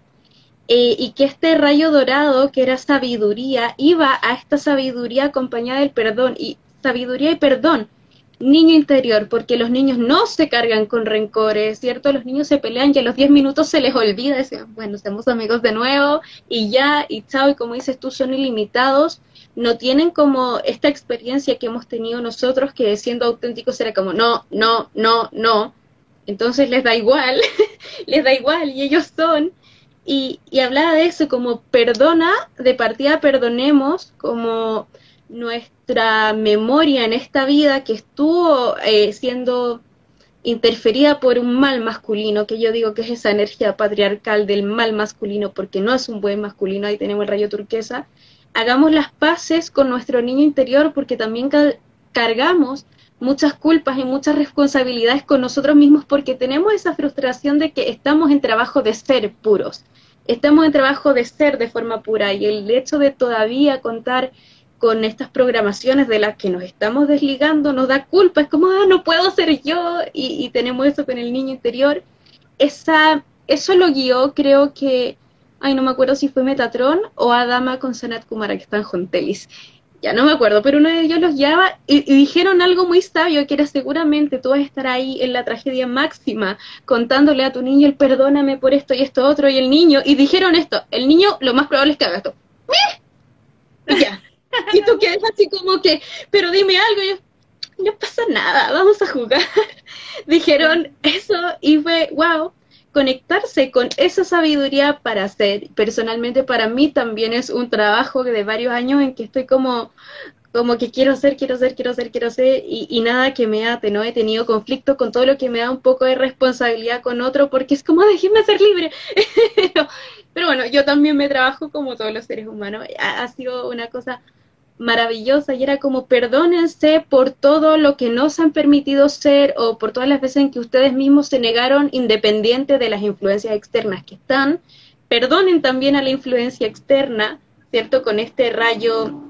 eh, y que este rayo dorado, que era sabiduría, iba a esta sabiduría acompañada del perdón y sabiduría y perdón, niño interior, porque los niños no se cargan con rencores, ¿cierto? Los niños se pelean y a los 10 minutos se les olvida, decir, bueno, somos amigos de nuevo y ya, y chao, y como dices tú, son ilimitados, no tienen como esta experiencia que hemos tenido nosotros que siendo auténticos era como no, no, no, no. Entonces les da igual, les da igual y ellos son. Y, y hablaba de eso como perdona, de partida perdonemos como nuestra memoria en esta vida que estuvo eh, siendo interferida por un mal masculino, que yo digo que es esa energía patriarcal del mal masculino, porque no es un buen masculino, ahí tenemos el rayo turquesa, hagamos las paces con nuestro niño interior porque también cargamos muchas culpas y muchas responsabilidades con nosotros mismos porque tenemos esa frustración de que estamos en trabajo de ser puros, estamos en trabajo de ser de forma pura y el hecho de todavía contar con estas programaciones de las que nos estamos desligando nos da culpa, es como, ah, no puedo ser yo y, y tenemos eso con el niño interior. Esa, eso lo guió, creo que ay, no me acuerdo si fue Metatron o Adama con Sanat Kumara, que están Jontelis. Ya no me acuerdo, pero uno de ellos los llevaba y, dijeron algo muy sabio, que era seguramente tú vas a estar ahí en la tragedia máxima, contándole a tu niño el perdóname por esto y esto otro, y el niño, y dijeron esto, el niño lo más probable es que haga esto. Y ya. Y tú quedas así como que, pero dime algo, y yo, no pasa nada, vamos a jugar. Dijeron eso y fue, wow, conectarse con esa sabiduría para hacer. Personalmente para mí también es un trabajo de varios años en que estoy como como que quiero ser, quiero ser, quiero ser, quiero ser, y, nada que me ate, ¿no? He tenido conflicto con todo lo que me da un poco de responsabilidad con otro, porque es como, déjenme ser libre. pero, bueno, yo también me trabajo como todos los seres humanos. ha sido una cosa maravillosa y era como perdónense por todo lo que no se han permitido ser o por todas las veces en que ustedes mismos se negaron independiente de las influencias externas que están. Perdonen también a la influencia externa, ¿cierto? Con este rayo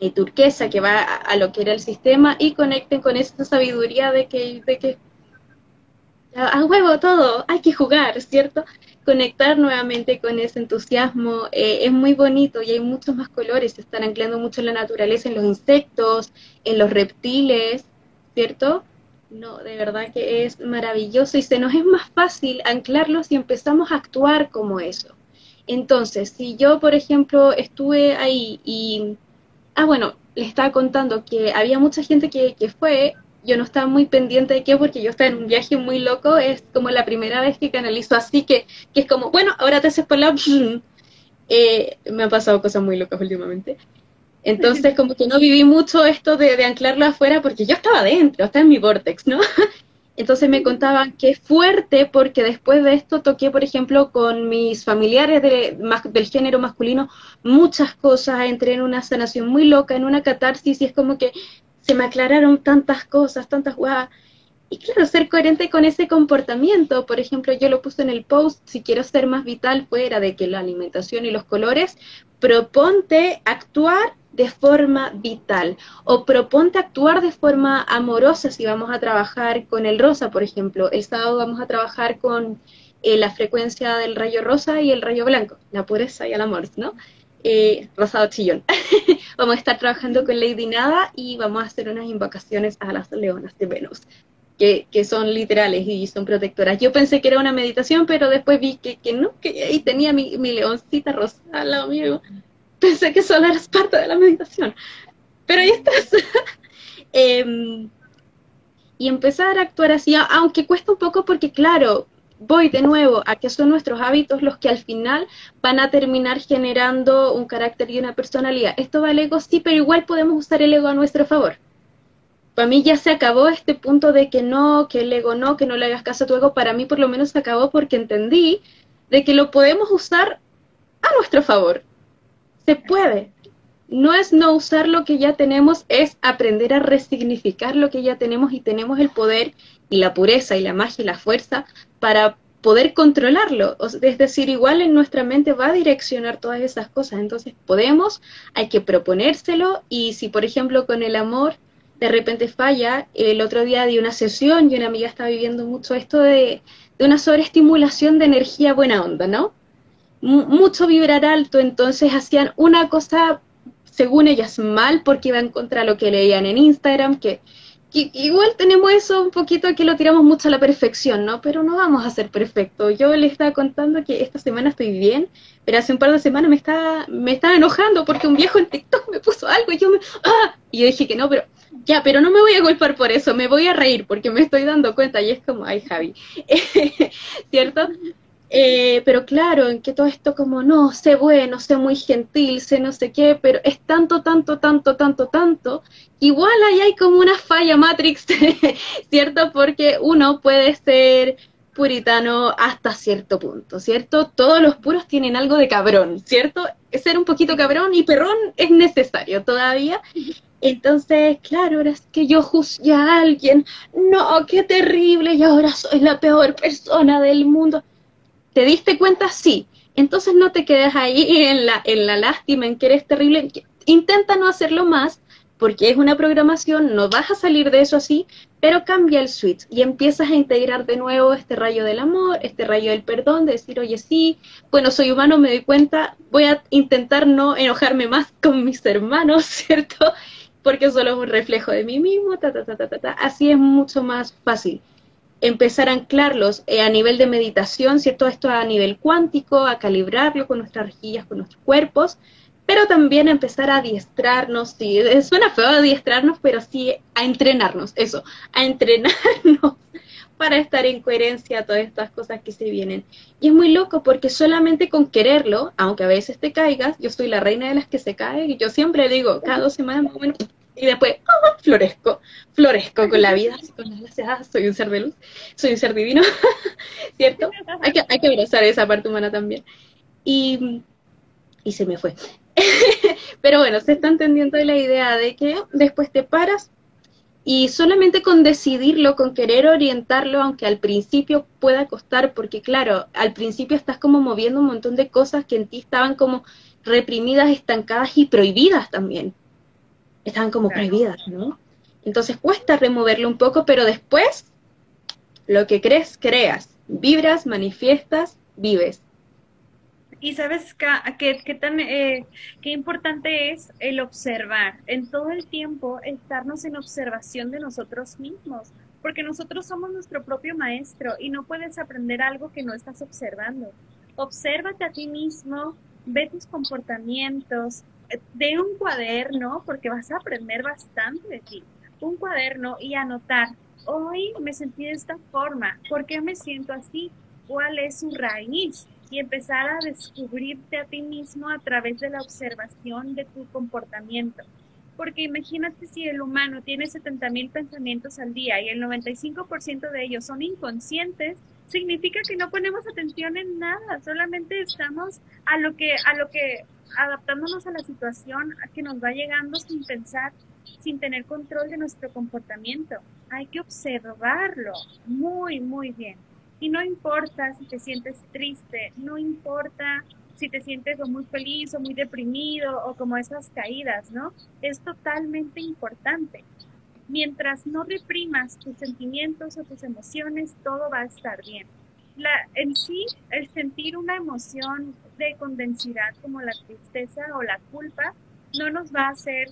y turquesa que va a, lo que era el sistema y conecten con esta sabiduría de que, de que a huevo todo, hay que jugar, ¿cierto? conectar nuevamente con ese entusiasmo eh, es muy bonito y hay muchos más colores, se están anclando mucho en la naturaleza, en los insectos, en los reptiles, ¿cierto? No, de verdad que es maravilloso y se nos es más fácil anclarlos y empezamos a actuar como eso. Entonces, si yo, por ejemplo, estuve ahí y, ah, bueno, les estaba contando que había mucha gente que, que fue yo no estaba muy pendiente de qué, porque yo estaba en un viaje muy loco, es como la primera vez que canalizo así, que, que es como, bueno, ahora te haces por la... Eh, me han pasado cosas muy locas últimamente. Entonces, como que no viví mucho esto de, anclarlo afuera, porque yo estaba adentro, estaba en mi vortex, ¿no? Entonces me contaban que fuerte, porque después de esto toqué, por ejemplo, con mis familiares de, del género masculino, muchas cosas, entré en una sanación muy loca, en una catarsis, y es como que se me aclararon tantas cosas, tantas guas, y claro, ser coherente con ese comportamiento. Por ejemplo, yo lo puse en el post, si quiero ser más vital fuera de que la alimentación y los colores, proponte actuar de forma vital o proponte actuar de forma amorosa si vamos a trabajar con el rosa, por ejemplo. El sábado vamos a trabajar con eh, la frecuencia del rayo rosa y el rayo blanco, la pureza y el amor, ¿no? Eh, rosado chillón. vamos a estar trabajando con Lady Nada y vamos a hacer unas invocaciones a las leonas de Venus que, son literales y son protectoras. Yo pensé que era una meditación, pero después vi que, no, que ahí tenía mi, leoncita rosa al lado mío. Pensé que solo eras parte de la meditación. Pero ahí estás. Em, y empezar a actuar así, aunque cuesta un poco porque, claro, voy de nuevo a que son nuestros hábitos los que al final van a terminar generando un carácter y una personalidad. Esto va al ego, sí, pero igual podemos usar el ego a nuestro favor para mí ya se acabó este punto de que no, que el ego no, que no le hagas caso a tu ego, para mí por lo menos se acabó porque entendí de que lo podemos usar a nuestro favor. Se puede. No es no usar lo que ya tenemos, es aprender a resignificar lo que ya tenemos y tenemos el poder y la pureza y la magia y la fuerza para poder controlarlo. Es decir, igual en nuestra mente va a direccionar todas esas cosas. Entonces podemos, hay que proponérselo y si por ejemplo con el amor de repente falla. El otro día di una sesión y una amiga está viviendo mucho esto de, una sobreestimulación de energía buena onda, ¿no? mucho vibrar alto, entonces hacían una cosa, según ellas, mal porque iban contra lo que leían en Instagram, que, igual tenemos eso un poquito que lo tiramos mucho a la perfección, ¿no? Pero no vamos a ser perfectos. Yo le estaba contando que esta semana estoy bien, pero hace un par de semanas me estaba, me estaba enojando porque un viejo en TikTok me puso algo y yo me... ¡Ah! Y yo dije que no, pero ya, pero no me voy a culpar por eso, me voy a reír porque me estoy dando cuenta y es como, ay Javi, ¿cierto? Eh, pero claro, en que todo esto como, no, sé bueno, sé muy gentil, sé no sé qué, pero es tanto, tanto, tanto, tanto, tanto, igual ahí hay como una falla Matrix, ¿cierto? Porque uno puede ser puritano hasta cierto punto, ¿cierto? Todos los puros tienen algo de cabrón, ¿cierto? Ser un poquito cabrón y perrón es necesario todavía. Entonces, claro, ahora es que yo juzgué a alguien, no, qué terrible, y ahora soy la peor persona del mundo. ¿Te diste cuenta? Sí. Entonces no te quedes ahí en la, en la lástima, en que eres terrible. Intenta no hacerlo más, porque es una programación, no vas a salir de eso así, pero cambia el switch y empiezas a integrar de nuevo este rayo del amor, este rayo del perdón, de decir, oye, sí, bueno, soy humano, me doy cuenta, voy a intentar no enojarme más con mis hermanos, ¿cierto? porque solo es un reflejo de mí mismo, ta, ta, ta, ta, ta, así es mucho más fácil. Empezar a anclarlos eh, a nivel de meditación, ¿cierto? Esto a nivel cuántico, a calibrarlo con nuestras rejillas, con nuestros cuerpos, pero también a empezar a adiestrarnos, sí, suena feo adiestrarnos, pero sí a entrenarnos, eso, a entrenarnos para estar en coherencia a todas estas cosas que se vienen. Y es muy loco porque solamente con quererlo, aunque a veces te caigas, yo soy la reina de las que se caen y yo siempre digo, cada dos semanas más o y después ¡ah! florezco, florezco con la vida, con las gracias, soy un ser de luz, soy un ser divino, ¿cierto? Hay que, hay que abrazar esa parte humana también. Y, y se me fue. Pero bueno, se está entendiendo la idea de que después te paras y solamente con decidirlo, con querer orientarlo, aunque al principio pueda costar, porque claro, al principio estás como moviendo un montón de cosas que en ti estaban como reprimidas, estancadas y prohibidas también estaban como prohibidas, ¿no? Entonces cuesta removerlo un poco, pero después lo que crees, creas. Vibras, manifiestas, vives. Y sabes qué, tan eh, qué importante es el observar, en todo el tiempo estarnos en observación de nosotros mismos, porque nosotros somos nuestro propio maestro y no puedes aprender algo que no estás observando. Obsérvate a ti mismo, ve tus comportamientos, de un cuaderno, porque vas a aprender bastante de ti, un cuaderno y anotar, hoy me sentí de esta forma, ¿por qué me siento así? ¿Cuál es su raíz? Y empezar a descubrirte a ti mismo a través de la observación de tu comportamiento. Porque imagínate si el humano tiene 70 mil pensamientos al día y el 95% de ellos son inconscientes, significa que no ponemos atención en nada, solamente estamos a lo que, a lo que adaptándonos a la situación que nos va llegando sin pensar, sin tener control de nuestro comportamiento. hay que observarlo muy, muy bien. Y no importa si te sientes triste, no importa si te sientes muy feliz o muy deprimido o como esas caídas, ¿no? Es totalmente importante. Mientras no reprimas tus sentimientos o tus emociones, todo va a estar bien. En sí, el sentir una emoción de condensidad como la tristeza o la culpa no nos va a hacer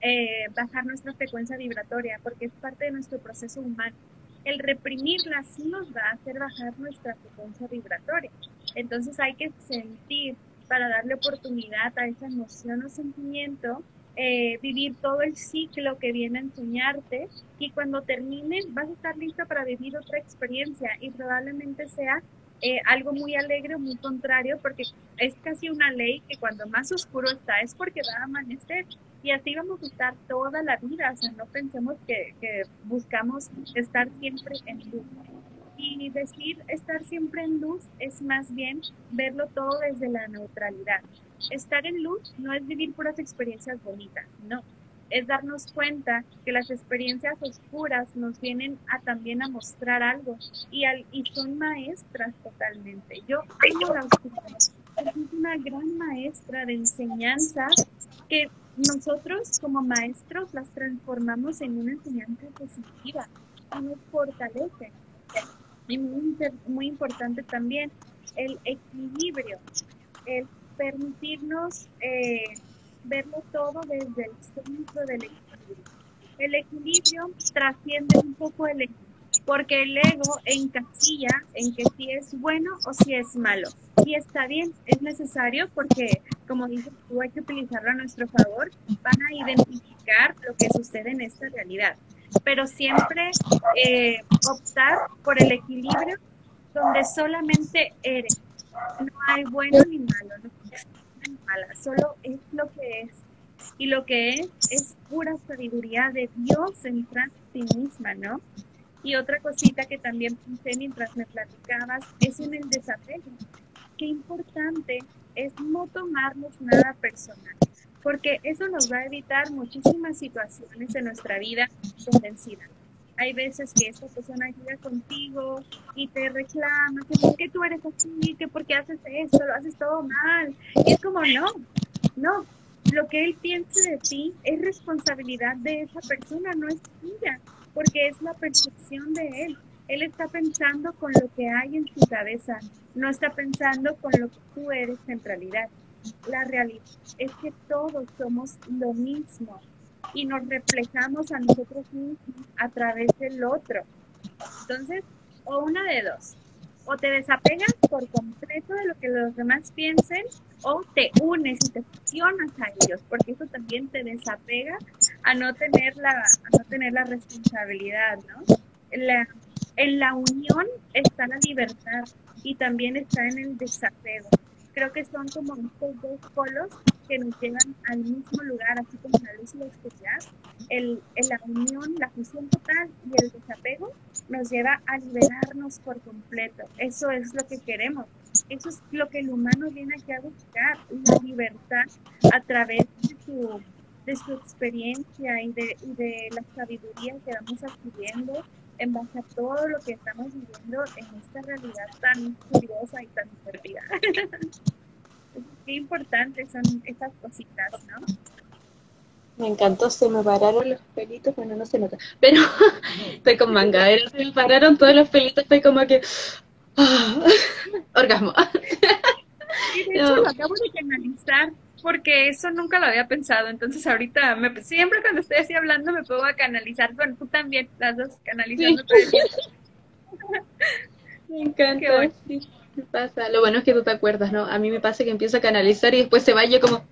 eh, bajar nuestra frecuencia vibratoria porque es parte de nuestro proceso humano. El reprimirla sí nos va a hacer bajar nuestra frecuencia vibratoria. Entonces hay que sentir para darle oportunidad a esa emoción o sentimiento eh, vivir todo el ciclo que viene a enseñarte y cuando termine vas a estar lista para vivir otra experiencia y probablemente sea eh, algo muy alegre o muy contrario porque es casi una ley que cuando más oscuro está es porque va a amanecer y así vamos a estar toda la vida, o sea, no pensemos que, que buscamos estar siempre en luz. Y decir estar siempre en luz es más bien verlo todo desde la neutralidad estar en luz no es vivir puras experiencias bonitas, no. Es darnos cuenta que las experiencias oscuras nos vienen a también a mostrar algo y, al, y son maestras totalmente. Yo amo la oscuridad. Es una gran maestra de enseñanza que nosotros como maestros las transformamos en una enseñanza positiva y nos fortalece. Y muy, muy importante también el equilibrio, el permitirnos eh, verlo todo desde el centro del equilibrio. El equilibrio trasciende un poco el ego, porque el ego encasilla en que si es bueno o si es malo. Y está bien, es necesario porque, como dices tú, hay que utilizarlo a nuestro favor, van a identificar lo que sucede en esta realidad. Pero siempre eh, optar por el equilibrio donde solamente eres. No hay bueno ni malo, no mala, solo es lo que es. Y lo que es es pura sabiduría de Dios en sí misma, ¿no? Y otra cosita que también pensé mientras me platicabas es en el desapego. Qué importante es no tomarnos nada personal, porque eso nos va a evitar muchísimas situaciones en nuestra vida con densidad. Hay veces que esta persona llega contigo y te reclama que por qué tú eres así, que por qué haces esto, lo haces todo mal. Y es como, no, no. Lo que él piense de ti es responsabilidad de esa persona, no es tuya, porque es la percepción de él. Él está pensando con lo que hay en su cabeza, no está pensando con lo que tú eres en realidad. La realidad es que todos somos lo mismo y nos reflejamos a nosotros mismos a través del otro. Entonces, o una de dos, o te desapegas por completo de lo que los demás piensen, o te unes y te fusionas a ellos, porque eso también te desapega a no tener la, a no tener la responsabilidad, ¿no? En la unión está la libertad y también está en el desapego creo que son como estos dos polos que nos llevan al mismo lugar, así como la luz y la oscuridad. El, la unión, la fusión total y el desapego nos lleva a liberarnos por completo. Eso es lo que queremos. Eso es lo que el humano viene aquí a buscar, la libertad a través de su, de su experiencia y de, y de la sabiduría que vamos adquiriendo en base a todo lo que estamos viviendo en esta realidad tan curiosa y tan perdida. Qué importantes son estas cositas, ¿no? Me encantó, se me pararon los pelitos, bueno, no se nota, pero estoy con manga, se me pararon todos los pelitos, estoy como que... Ah, orgasmo. De hecho lo acabo de canalizar porque eso nunca lo había pensado. Entonces ahorita me, siempre cuando estoy así hablando me a canalizar, bueno, tú también, las dos canalizando Me encanta. Qué pasa. Lo bueno es que tú te acuerdas, ¿no? A mí me pasa que empiezo a canalizar y después se va yo como,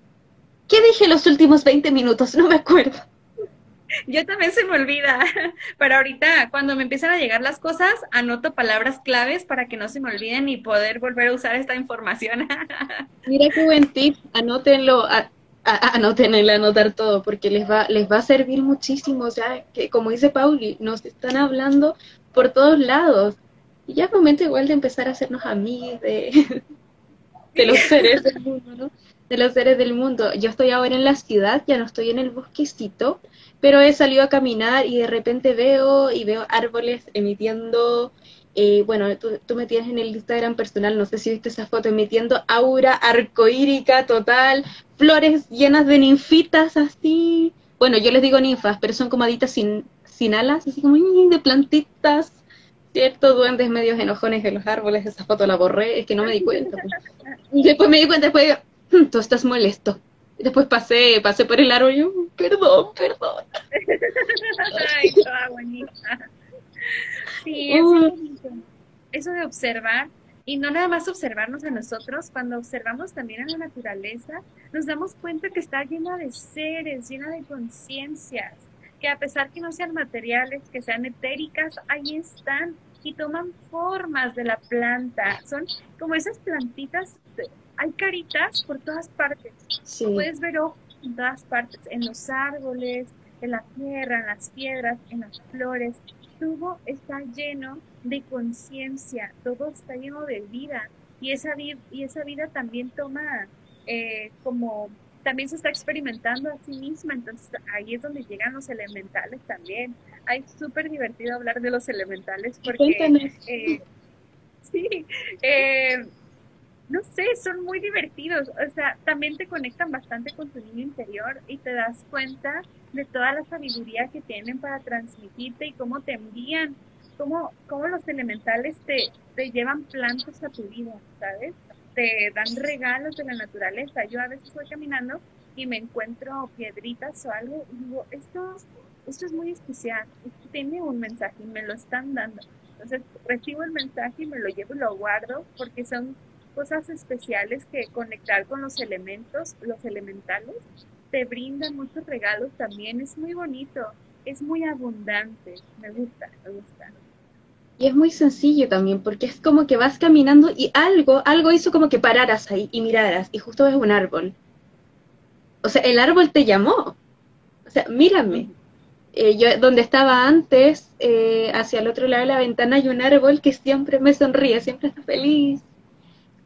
¿qué dije los últimos 20 minutos? No me acuerdo. Yo también se me olvida, pero ahorita cuando me empiezan a llegar las cosas, anoto palabras claves para que no se me olviden y poder volver a usar esta información. Mira qué buen tip, anótenlo, a, anótenlo, anotar todo, porque les va, les va a servir muchísimo, o sea, que como dice Pauli, nos están hablando por todos lados, y ya es momento igual de empezar a hacernos amigos de, de los seres del mundo, ¿no? de los seres del mundo. Yo estoy ahora en la ciudad, ya no estoy en el bosquecito, pero he salido a caminar y de repente veo y veo árboles emitiendo, eh, bueno, tú, me tienes en el Instagram personal, no sé si viste esa foto, emitiendo aura arcoírica total, flores llenas de ninfitas así. Bueno, yo les digo ninfas, pero son como aditas sin, sin alas, así como de plantitas, ¿cierto? Duendes medios enojones en los árboles, esa foto la borré, es que no me di cuenta. Pues. Y después me di cuenta, después digo, hmm, tú estás molesto. Después pasé, pasé por el árbol y yo, perdón, perdón. Ay, toda bonita. Sí, es uh. Eso de observar, y no nada más observarnos a nosotros, cuando observamos también a la naturaleza, nos damos cuenta que está llena de seres, llena de conciencias, que a pesar que no sean materiales, que sean etéricas, ahí están y toman formas de la planta. Son como esas plantitas hay caritas por todas partes. Puedes ver en todas partes, en los árboles, en la tierra, en las piedras, en las flores. Todo está lleno de conciencia, todo está lleno de vida. Y esa, y esa vida también toma eh, como, también se está experimentando a sí misma. Entonces ahí es donde llegan los elementales también. Hay súper divertido hablar de los elementales porque... Eh, sí, eh, no sé, son muy divertidos. O sea, también te conectan bastante con tu niño interior y te das cuenta de toda la sabiduría que tienen para transmitirte y cómo te envían, cómo, cómo los elementales te, te llevan plantas a tu vida, ¿sabes? Te dan regalos de la naturaleza. Yo a veces voy caminando y me encuentro piedritas o algo y digo, esto, esto es muy especial, tiene un mensaje y me lo están dando. Entonces recibo el mensaje y me lo llevo y lo guardo porque son cosas especiales que conectar con los elementos, los elementales, te brindan muchos regalos también. Es muy bonito, es muy abundante. Me gusta, me gusta. Y es muy sencillo también, porque es como que vas caminando y algo, algo hizo como que pararas ahí y miraras, y justo ves un árbol. O sea, el árbol te llamó. O sea, mírame. Eh, yo, donde estaba antes, eh, hacia el otro lado de la ventana, hay un árbol que siempre me sonríe, siempre está feliz,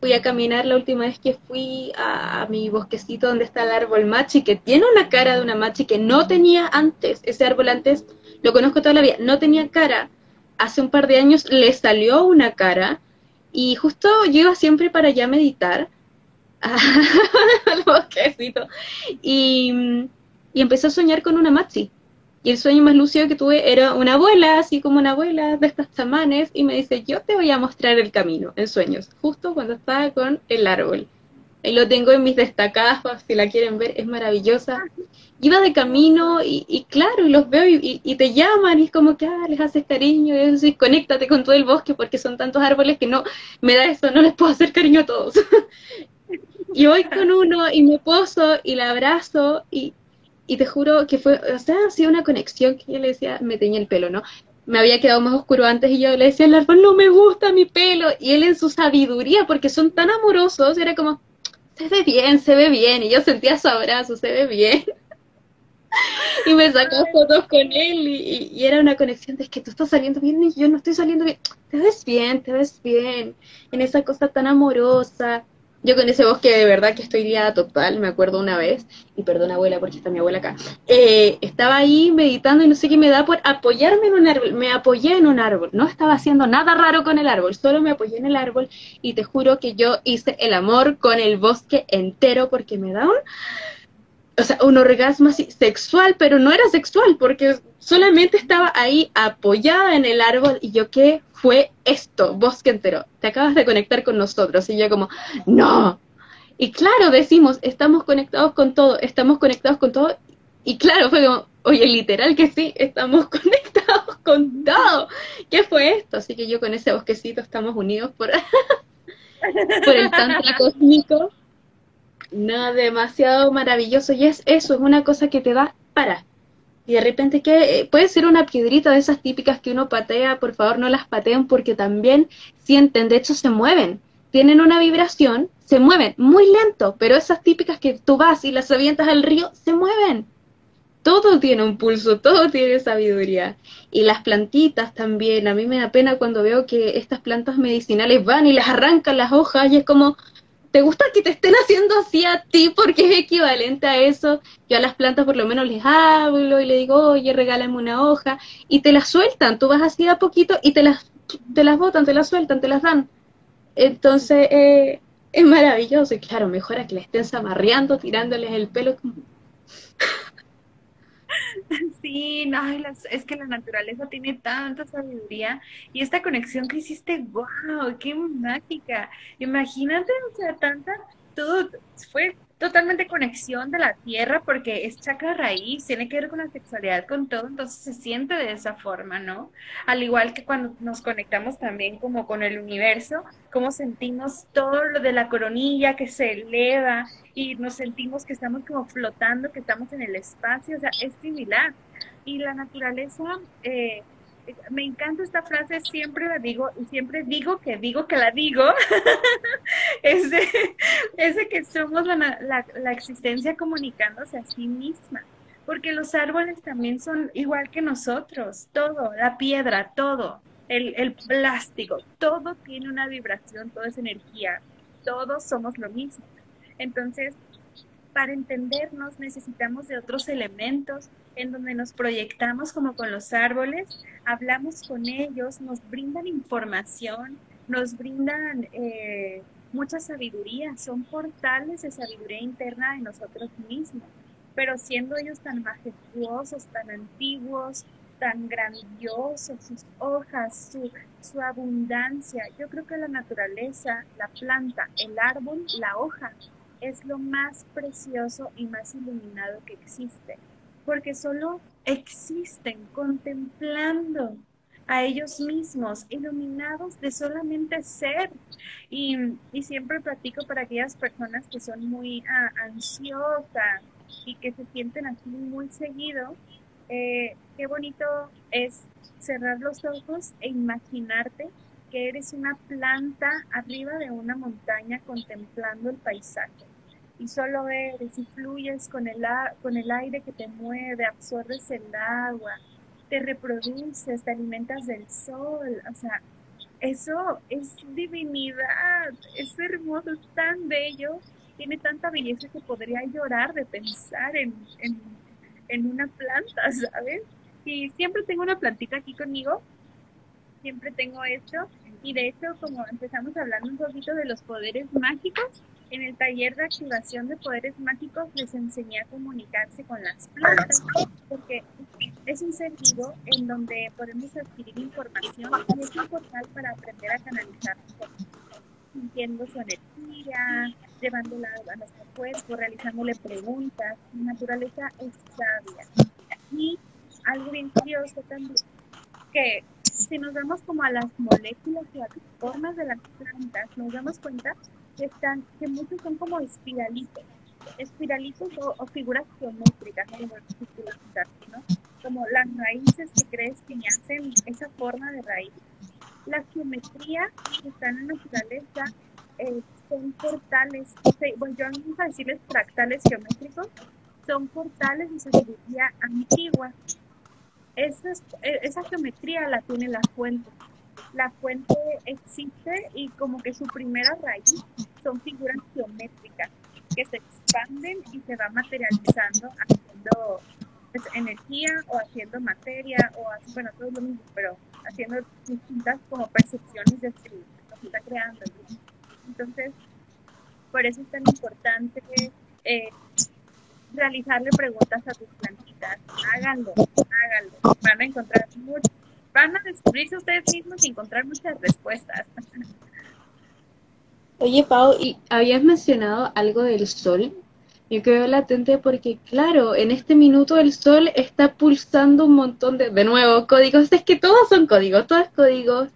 fui a caminar la última vez que fui a, mi bosquecito donde está el árbol machi, que tiene una cara de una machi que no tenía antes. Ese árbol antes lo conozco toda la vida, no tenía cara. Hace un par de años le salió una cara y justo yo iba siempre para allá a meditar al bosquecito y, y empecé a soñar con una machi. Y el sueño más lúcido que tuve era una abuela, así como una abuela de estas chamanes, y me dice, yo te voy a mostrar el camino en sueños, justo cuando estaba con el árbol. Ahí lo tengo en mis destacadas, si la quieren ver, es maravillosa. Iba de camino y, claro, y los veo y, te llaman y es como que ah, les haces cariño y decís, conéctate con todo el bosque porque son tantos árboles que no, me da eso, no les puedo hacer cariño a todos. y voy con uno y me poso y la abrazo y, y te juro que fue, o sea, ha sido una conexión que yo le decía, me teñía el pelo, ¿no? Me había quedado más oscuro antes y yo le decía al árbol, no me gusta mi pelo. Y él en su sabiduría, porque son tan amorosos, era como, se ve bien, se ve bien. Y yo sentía su abrazo, se ve bien. y me sacó fotos con él y, y, era una conexión de que tú estás saliendo bien y yo no estoy saliendo bien. Te ves bien, te ves bien. En esa cosa tan amorosa. Yo con ese bosque de verdad que estoy liada total, me acuerdo una vez, y perdón abuela porque está mi abuela acá, eh, estaba ahí meditando y no sé qué me da por apoyarme en un árbol, me apoyé en un árbol, no estaba haciendo nada raro con el árbol, solo me apoyé en el árbol y te juro que yo hice el amor con el bosque entero porque me da un, o sea, un orgasmo así sexual, pero no era sexual porque solamente estaba ahí apoyada en el árbol y yo qué fue esto, bosque entero, te acabas de conectar con nosotros. Y yo como, no. Y claro, decimos, estamos conectados con todo, estamos conectados con todo. Y claro, fue como, oye, literal que sí, estamos conectados con todo. ¿Qué fue esto? Así que yo con ese bosquecito estamos unidos por, por el tantra cósmico. No, demasiado maravilloso. Y es eso, es una cosa que te da para y de repente que eh, puede ser una piedrita de esas típicas que uno patea, por favor no las pateen porque también sienten, de hecho se mueven, tienen una vibración, se mueven muy lento, pero esas típicas que tú vas y las avientas al río, se mueven. Todo tiene un pulso, todo tiene sabiduría. Y las plantitas también, a mí me da pena cuando veo que estas plantas medicinales van y las arrancan las hojas y es como, ¿te gusta que te estén haciendo así a ti? Porque es equivalente a eso. Yo a las plantas por lo menos les hablo y le digo, oye, regálame una hoja, y te las sueltan, tú vas así a poquito y te las, te las botan, te las sueltan, te las dan. Entonces, eh, es maravilloso, y claro, mejor a que le estén zamarreando, tirándoles el pelo. Sí, no, es que la naturaleza tiene tanta sabiduría y esta conexión que hiciste, wow, qué mágica. Imagínate, o sea, tanta, todo fue totalmente conexión de la tierra porque es chakra raíz, tiene que ver con la sexualidad, con todo, entonces se siente de esa forma, ¿no? Al igual que cuando nos conectamos también como con el universo, como sentimos todo lo de la coronilla que se eleva y nos sentimos que estamos como flotando, que estamos en el espacio, o sea, es similar. Y la naturaleza, eh, me encanta esta frase, siempre la digo y siempre digo que digo que la digo, es, de, que somos la, existencia comunicándose a sí misma, porque los árboles también son igual que nosotros, todo, la piedra, todo, el, el plástico, todo tiene una vibración, todo es energía, todos somos lo mismo. Entonces, para entendernos necesitamos de otros elementos en donde nos proyectamos como con los árboles, hablamos con ellos, nos brindan información, nos brindan eh, mucha sabiduría, son portales de sabiduría interna de nosotros mismos, pero siendo ellos tan majestuosos, tan antiguos, tan grandiosos, sus hojas, su, su abundancia, yo creo que la naturaleza, la planta, el árbol, la hoja, es lo más precioso y más iluminado que existe porque solo existen contemplando a ellos mismos, iluminados de solamente ser. Y, siempre platico para aquellas personas que son muy ah, ansiosas y que se sienten así muy seguido, eh, qué bonito es cerrar los ojos e imaginarte que eres una planta arriba de una montaña contemplando el paisaje y solo eres y fluyes con el, con el aire que te mueve, absorbes el agua, te reproduces, te alimentas del sol, o sea, eso es divinidad, es hermoso, es tan bello, tiene tanta belleza que podría llorar de pensar en, en, en una planta, ¿sabes? Y siempre tengo una plantita aquí conmigo, siempre tengo esto, y de hecho, como empezamos hablando un poquito de los poderes mágicos, en el taller de activación de poderes mágicos les enseñé a comunicarse con las plantas, porque es un ser vivo en donde podemos adquirir información y es un portal para aprender a canalizar sintiendo su energía, llevándola a nuestro cuerpo, realizándole preguntas. La naturaleza es sabia. Y algo bien curioso también, que si nos vemos como a las moléculas y a las formas de las plantas, nos damos cuenta que están, que muchos son como espiralitos, espiralitos o, figuras geométricas, ¿no? Como las raíces que crees que hacen esa forma de raíz. La geometría que están en la naturaleza eh, son portales, bueno, yo vamos a decirles fractales geométricos, son portales de sabiduría antigua. Esa, esa geometría la tiene la fuente la fuente existe y como que su primera raíz son figuras geométricas que se expanden y se van materializando haciendo pues, energía o haciendo materia o bueno, todo lo mismo, pero haciendo distintas como percepciones de lo que está creando. Entonces, por eso es tan importante eh, realizarle preguntas a tus plantitas. Háganlo, háganlo. Van a encontrar mucho van a descubrirse ustedes mismos y encontrar muchas respuestas. Oye, Pau, ¿y habías mencionado algo del sol? Yo quedo latente porque, claro, en este minuto el sol está pulsando un montón de, de nuevo, códigos. Es que todos son códigos, todos códigos.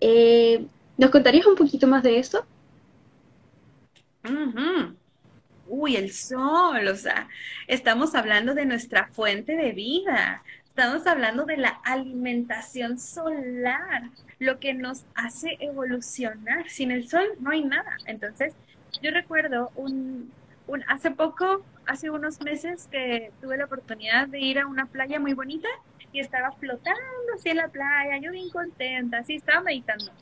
Eh, ¿Nos contarías un poquito más de eso? Uy, el sol, o sea, estamos hablando de nuestra fuente de vida, Estamos hablando de la alimentación solar, lo que nos hace evolucionar. Sin el sol no hay nada. Entonces, yo recuerdo un, un, hace poco, hace unos meses que tuve la oportunidad de ir a una playa muy bonita y estaba flotando así en la playa, yo bien contenta, así estaba meditando.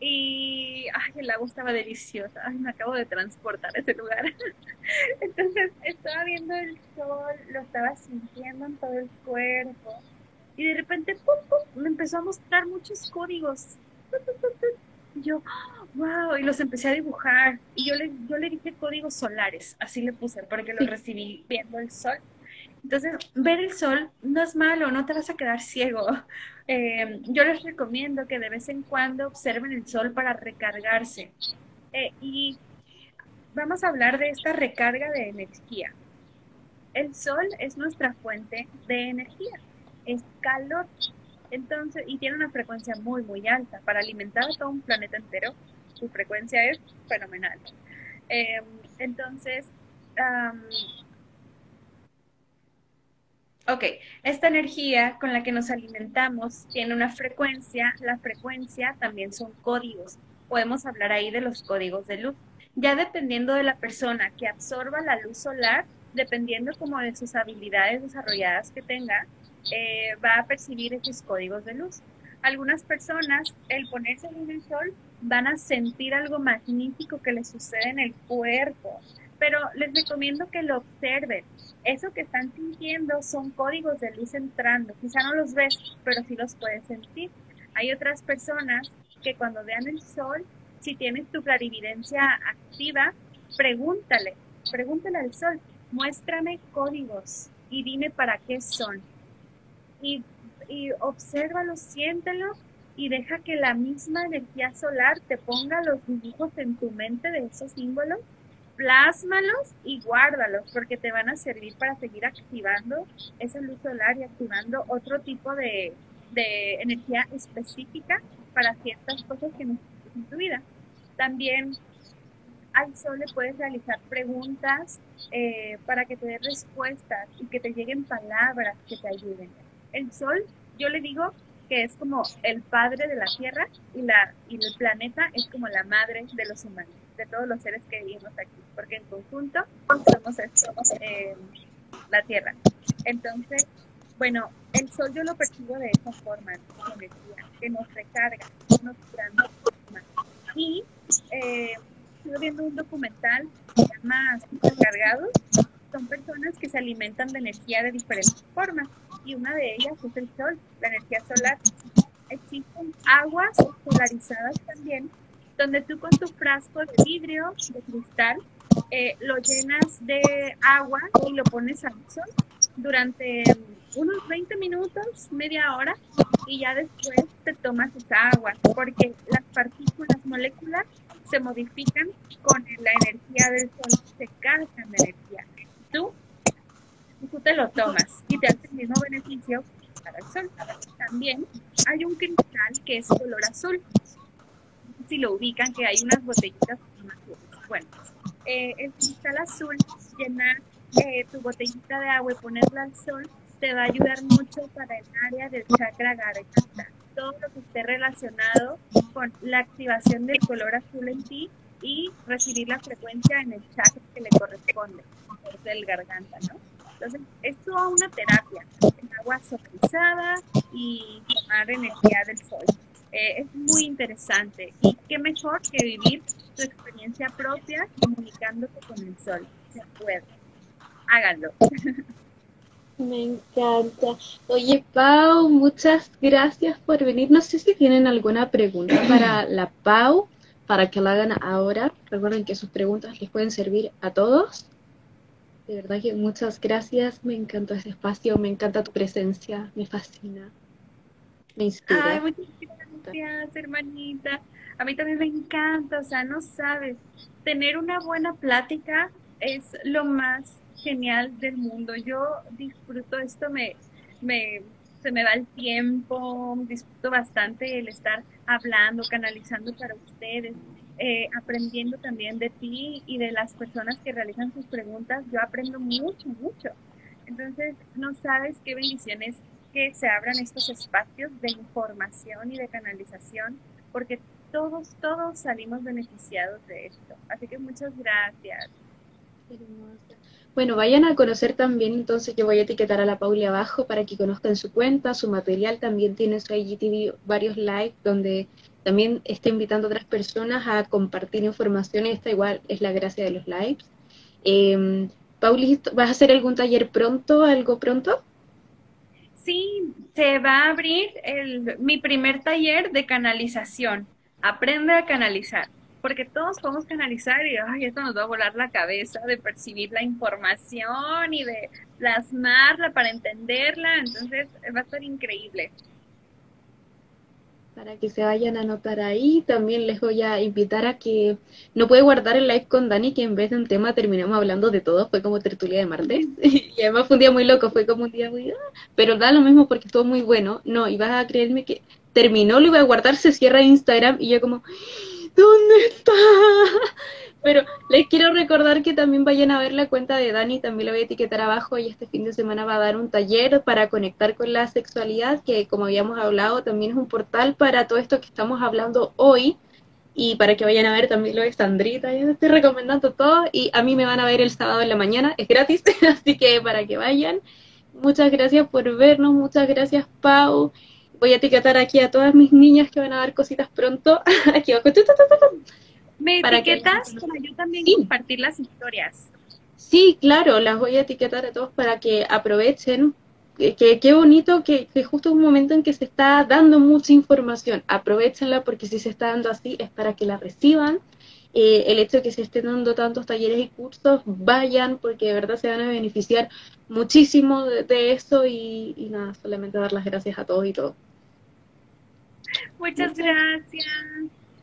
Y ay, el agua estaba deliciosa. Ay, me acabo de transportar a ese lugar. Entonces estaba viendo el sol, lo estaba sintiendo en todo el cuerpo. Y de repente, pum, pum, me empezó a mostrar muchos códigos. Y yo, wow, y los empecé a dibujar. Y yo le, yo le dije códigos solares, así le puse, porque lo recibí viendo el sol. Entonces, ver el sol no es malo, no te vas a quedar ciego. Eh, yo les recomiendo que de vez en cuando observen el sol para recargarse. Eh, y vamos a hablar de esta recarga de energía. El sol es nuestra fuente de energía, es calor. Entonces, y tiene una frecuencia muy, muy alta. Para alimentar a todo un planeta entero, su frecuencia es fenomenal. Eh, entonces, Ok, esta energía con la que nos alimentamos tiene una frecuencia, la frecuencia también son códigos. Podemos hablar ahí de los códigos de luz. Ya dependiendo de la persona que absorba la luz solar, dependiendo como de sus habilidades desarrolladas que tenga, eh, va a percibir esos códigos de luz. Algunas personas, el ponerse en el sol, van a sentir algo magnífico que les sucede en el cuerpo, pero les recomiendo que lo observen. Eso que están sintiendo son códigos de luz entrando. Quizá no los ves, pero sí los puedes sentir. Hay otras personas que cuando vean el sol, si tienes tu clarividencia activa, pregúntale, pregúntale al sol, muéstrame códigos y dime para qué son. Y, obsérvalo, siéntelo y deja que la misma energía solar te ponga los dibujos en tu mente de esos símbolos plásmalos y guárdalos porque te van a servir para seguir activando esa luz solar y activando otro tipo de, energía específica para ciertas cosas que necesitas en tu vida. También al sol le puedes realizar preguntas eh, para que te dé respuestas y que te lleguen palabras que te ayuden. El sol, yo le digo que es como el padre de la tierra y, la, y el planeta es como la madre de los humanos de todos los seres que vivimos aquí, porque en conjunto somos, eh, la Tierra. Entonces, bueno, el sol yo lo percibo de esa forma, energía, que nos recarga, nos transforma. Y eh, estuve viendo un documental que se llama Recargados, son personas que se alimentan de energía de diferentes formas, y una de ellas es el sol, la energía solar. Existen aguas polarizadas también donde tú con tu frasco de vidrio, de cristal, eh, lo llenas de agua y lo pones al sol durante unos 20 minutos, media hora, y ya después te tomas esa agua, porque las partículas moléculas se modifican con la energía del sol, se cargan de energía. Tú, tú te lo tomas y te hace el mismo beneficio para el sol. También hay un cristal que es color azul si lo ubican, que hay unas botellitas Bueno, eh, el cristal azul, llenar eh, tu botellita de agua y ponerla al sol, te va a ayudar mucho para el área del chakra garganta. Todo lo que esté relacionado con la activación del color azul en ti y recibir la frecuencia en el chakra que le corresponde, es el garganta, ¿no? Entonces, es toda una terapia, agua sofrizada y tomar energía del sol. Eh, es muy interesante. Y qué mejor que vivir tu experiencia propia comunicándote con el sol. Se puede. Háganlo. Me encanta. Oye, Pau, muchas gracias por venir. No sé si tienen alguna pregunta para la Pau, para que la hagan ahora. Recuerden que sus preguntas les pueden servir a todos. De verdad que muchas gracias. Me encanta ese espacio, me encanta tu presencia, me fascina, me inspira. Ay, gracias, hermanita. A mí también me encanta, o sea, no sabes, tener una buena plática es lo más genial del mundo. Yo disfruto esto, me, me, se me va el tiempo, disfruto bastante el estar hablando, canalizando para ustedes, eh, aprendiendo también de ti y de las personas que realizan sus preguntas. Yo aprendo mucho, mucho. Entonces, no sabes qué bendiciones que se abran estos espacios de información y de canalización, porque todos, todos salimos beneficiados de esto. Así que muchas gracias. Bueno, vayan a conocer también, entonces yo voy a etiquetar a la Pauli abajo para que conozcan su cuenta, su material, también tiene su IGTV varios live donde también está invitando a otras personas a compartir información, esta igual es la gracia de los lives. Eh, Pauli, ¿vas a hacer algún taller pronto, algo pronto? Sí, se va a abrir mi primer taller de canalización. Aprende a canalizar porque todos podemos canalizar y ay, esto nos va a volar la cabeza de percibir la información y de plasmarla para entenderla, entonces va a estar increíble. Para que se vayan a anotar ahí, también les voy a invitar a que no puede guardar el live con Dani, que en vez de un tema terminamos hablando de todo, fue como tertulia de martes, y además fue un día muy loco, fue como un día muy... Ah, pero da lo mismo porque estuvo muy bueno, no, y vas a creerme que terminó, lo iba a guardar, se cierra Instagram, y yo como ¿dónde está? Pero les quiero recordar que también vayan a ver la cuenta de Dani, también la voy a etiquetar abajo y este fin de semana va a dar un taller para conectar con la sexualidad, que como habíamos hablado también es un portal para todo esto que estamos hablando hoy y para que vayan a ver también lo de Sandrita, yo estoy recomendando todo y a mí me van a ver el sábado en la mañana, es gratis, así que para que vayan. Muchas gracias por vernos, muchas gracias Pau voy a etiquetar aquí a todas mis niñas que van a dar cositas pronto. aquí abajo. ¿Me etiquetas para yo también compartir las historias? Sí, claro, las voy a etiquetar a todos para que aprovechen. Que qué bonito que, que, justo es un momento en que se está dando mucha información. Aprovechenla porque si se está dando así es para que la reciban. Eh, el hecho de que se estén dando tantos talleres y cursos, vayan porque de verdad se van a beneficiar muchísimo de, eso y, y nada, solamente dar las gracias a todos y todos. Muchas gracias.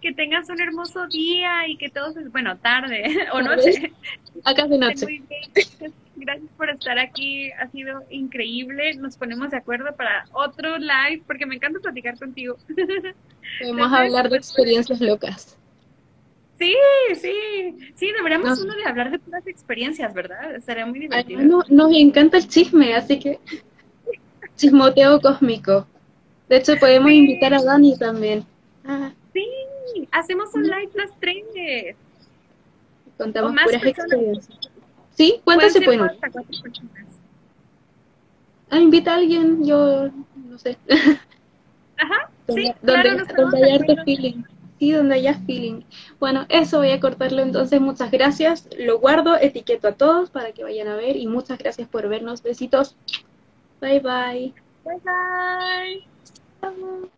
Que tengas un hermoso día y que todos, bueno, tarde o noche. Acá de noche. Gracias por estar aquí, ha sido increíble. Nos ponemos de acuerdo para otro live porque me encanta platicar contigo. Podemos hablar de experiencias locas. Sí, sí, sí, deberíamos uno de hablar de puras experiencias, ¿verdad? Estaría muy divertido. no, nos encanta el chisme, así que chismoteo cósmico. De hecho, podemos invitar a Dani también. Ah. Sí, hacemos un live las tres. Contamos puras experiencias. ¿Sí? ¿Cuántas se pueden? Ah, invita a alguien, yo no sé. Ajá, sí, donde, donde haya harto feeling. Sí, donde haya feeling. Bueno, eso voy a cortarlo entonces. Muchas gracias. Lo guardo, etiqueto a todos para que vayan a ver y muchas gracias por vernos. Besitos. Bye bye. Bye bye. 嗯。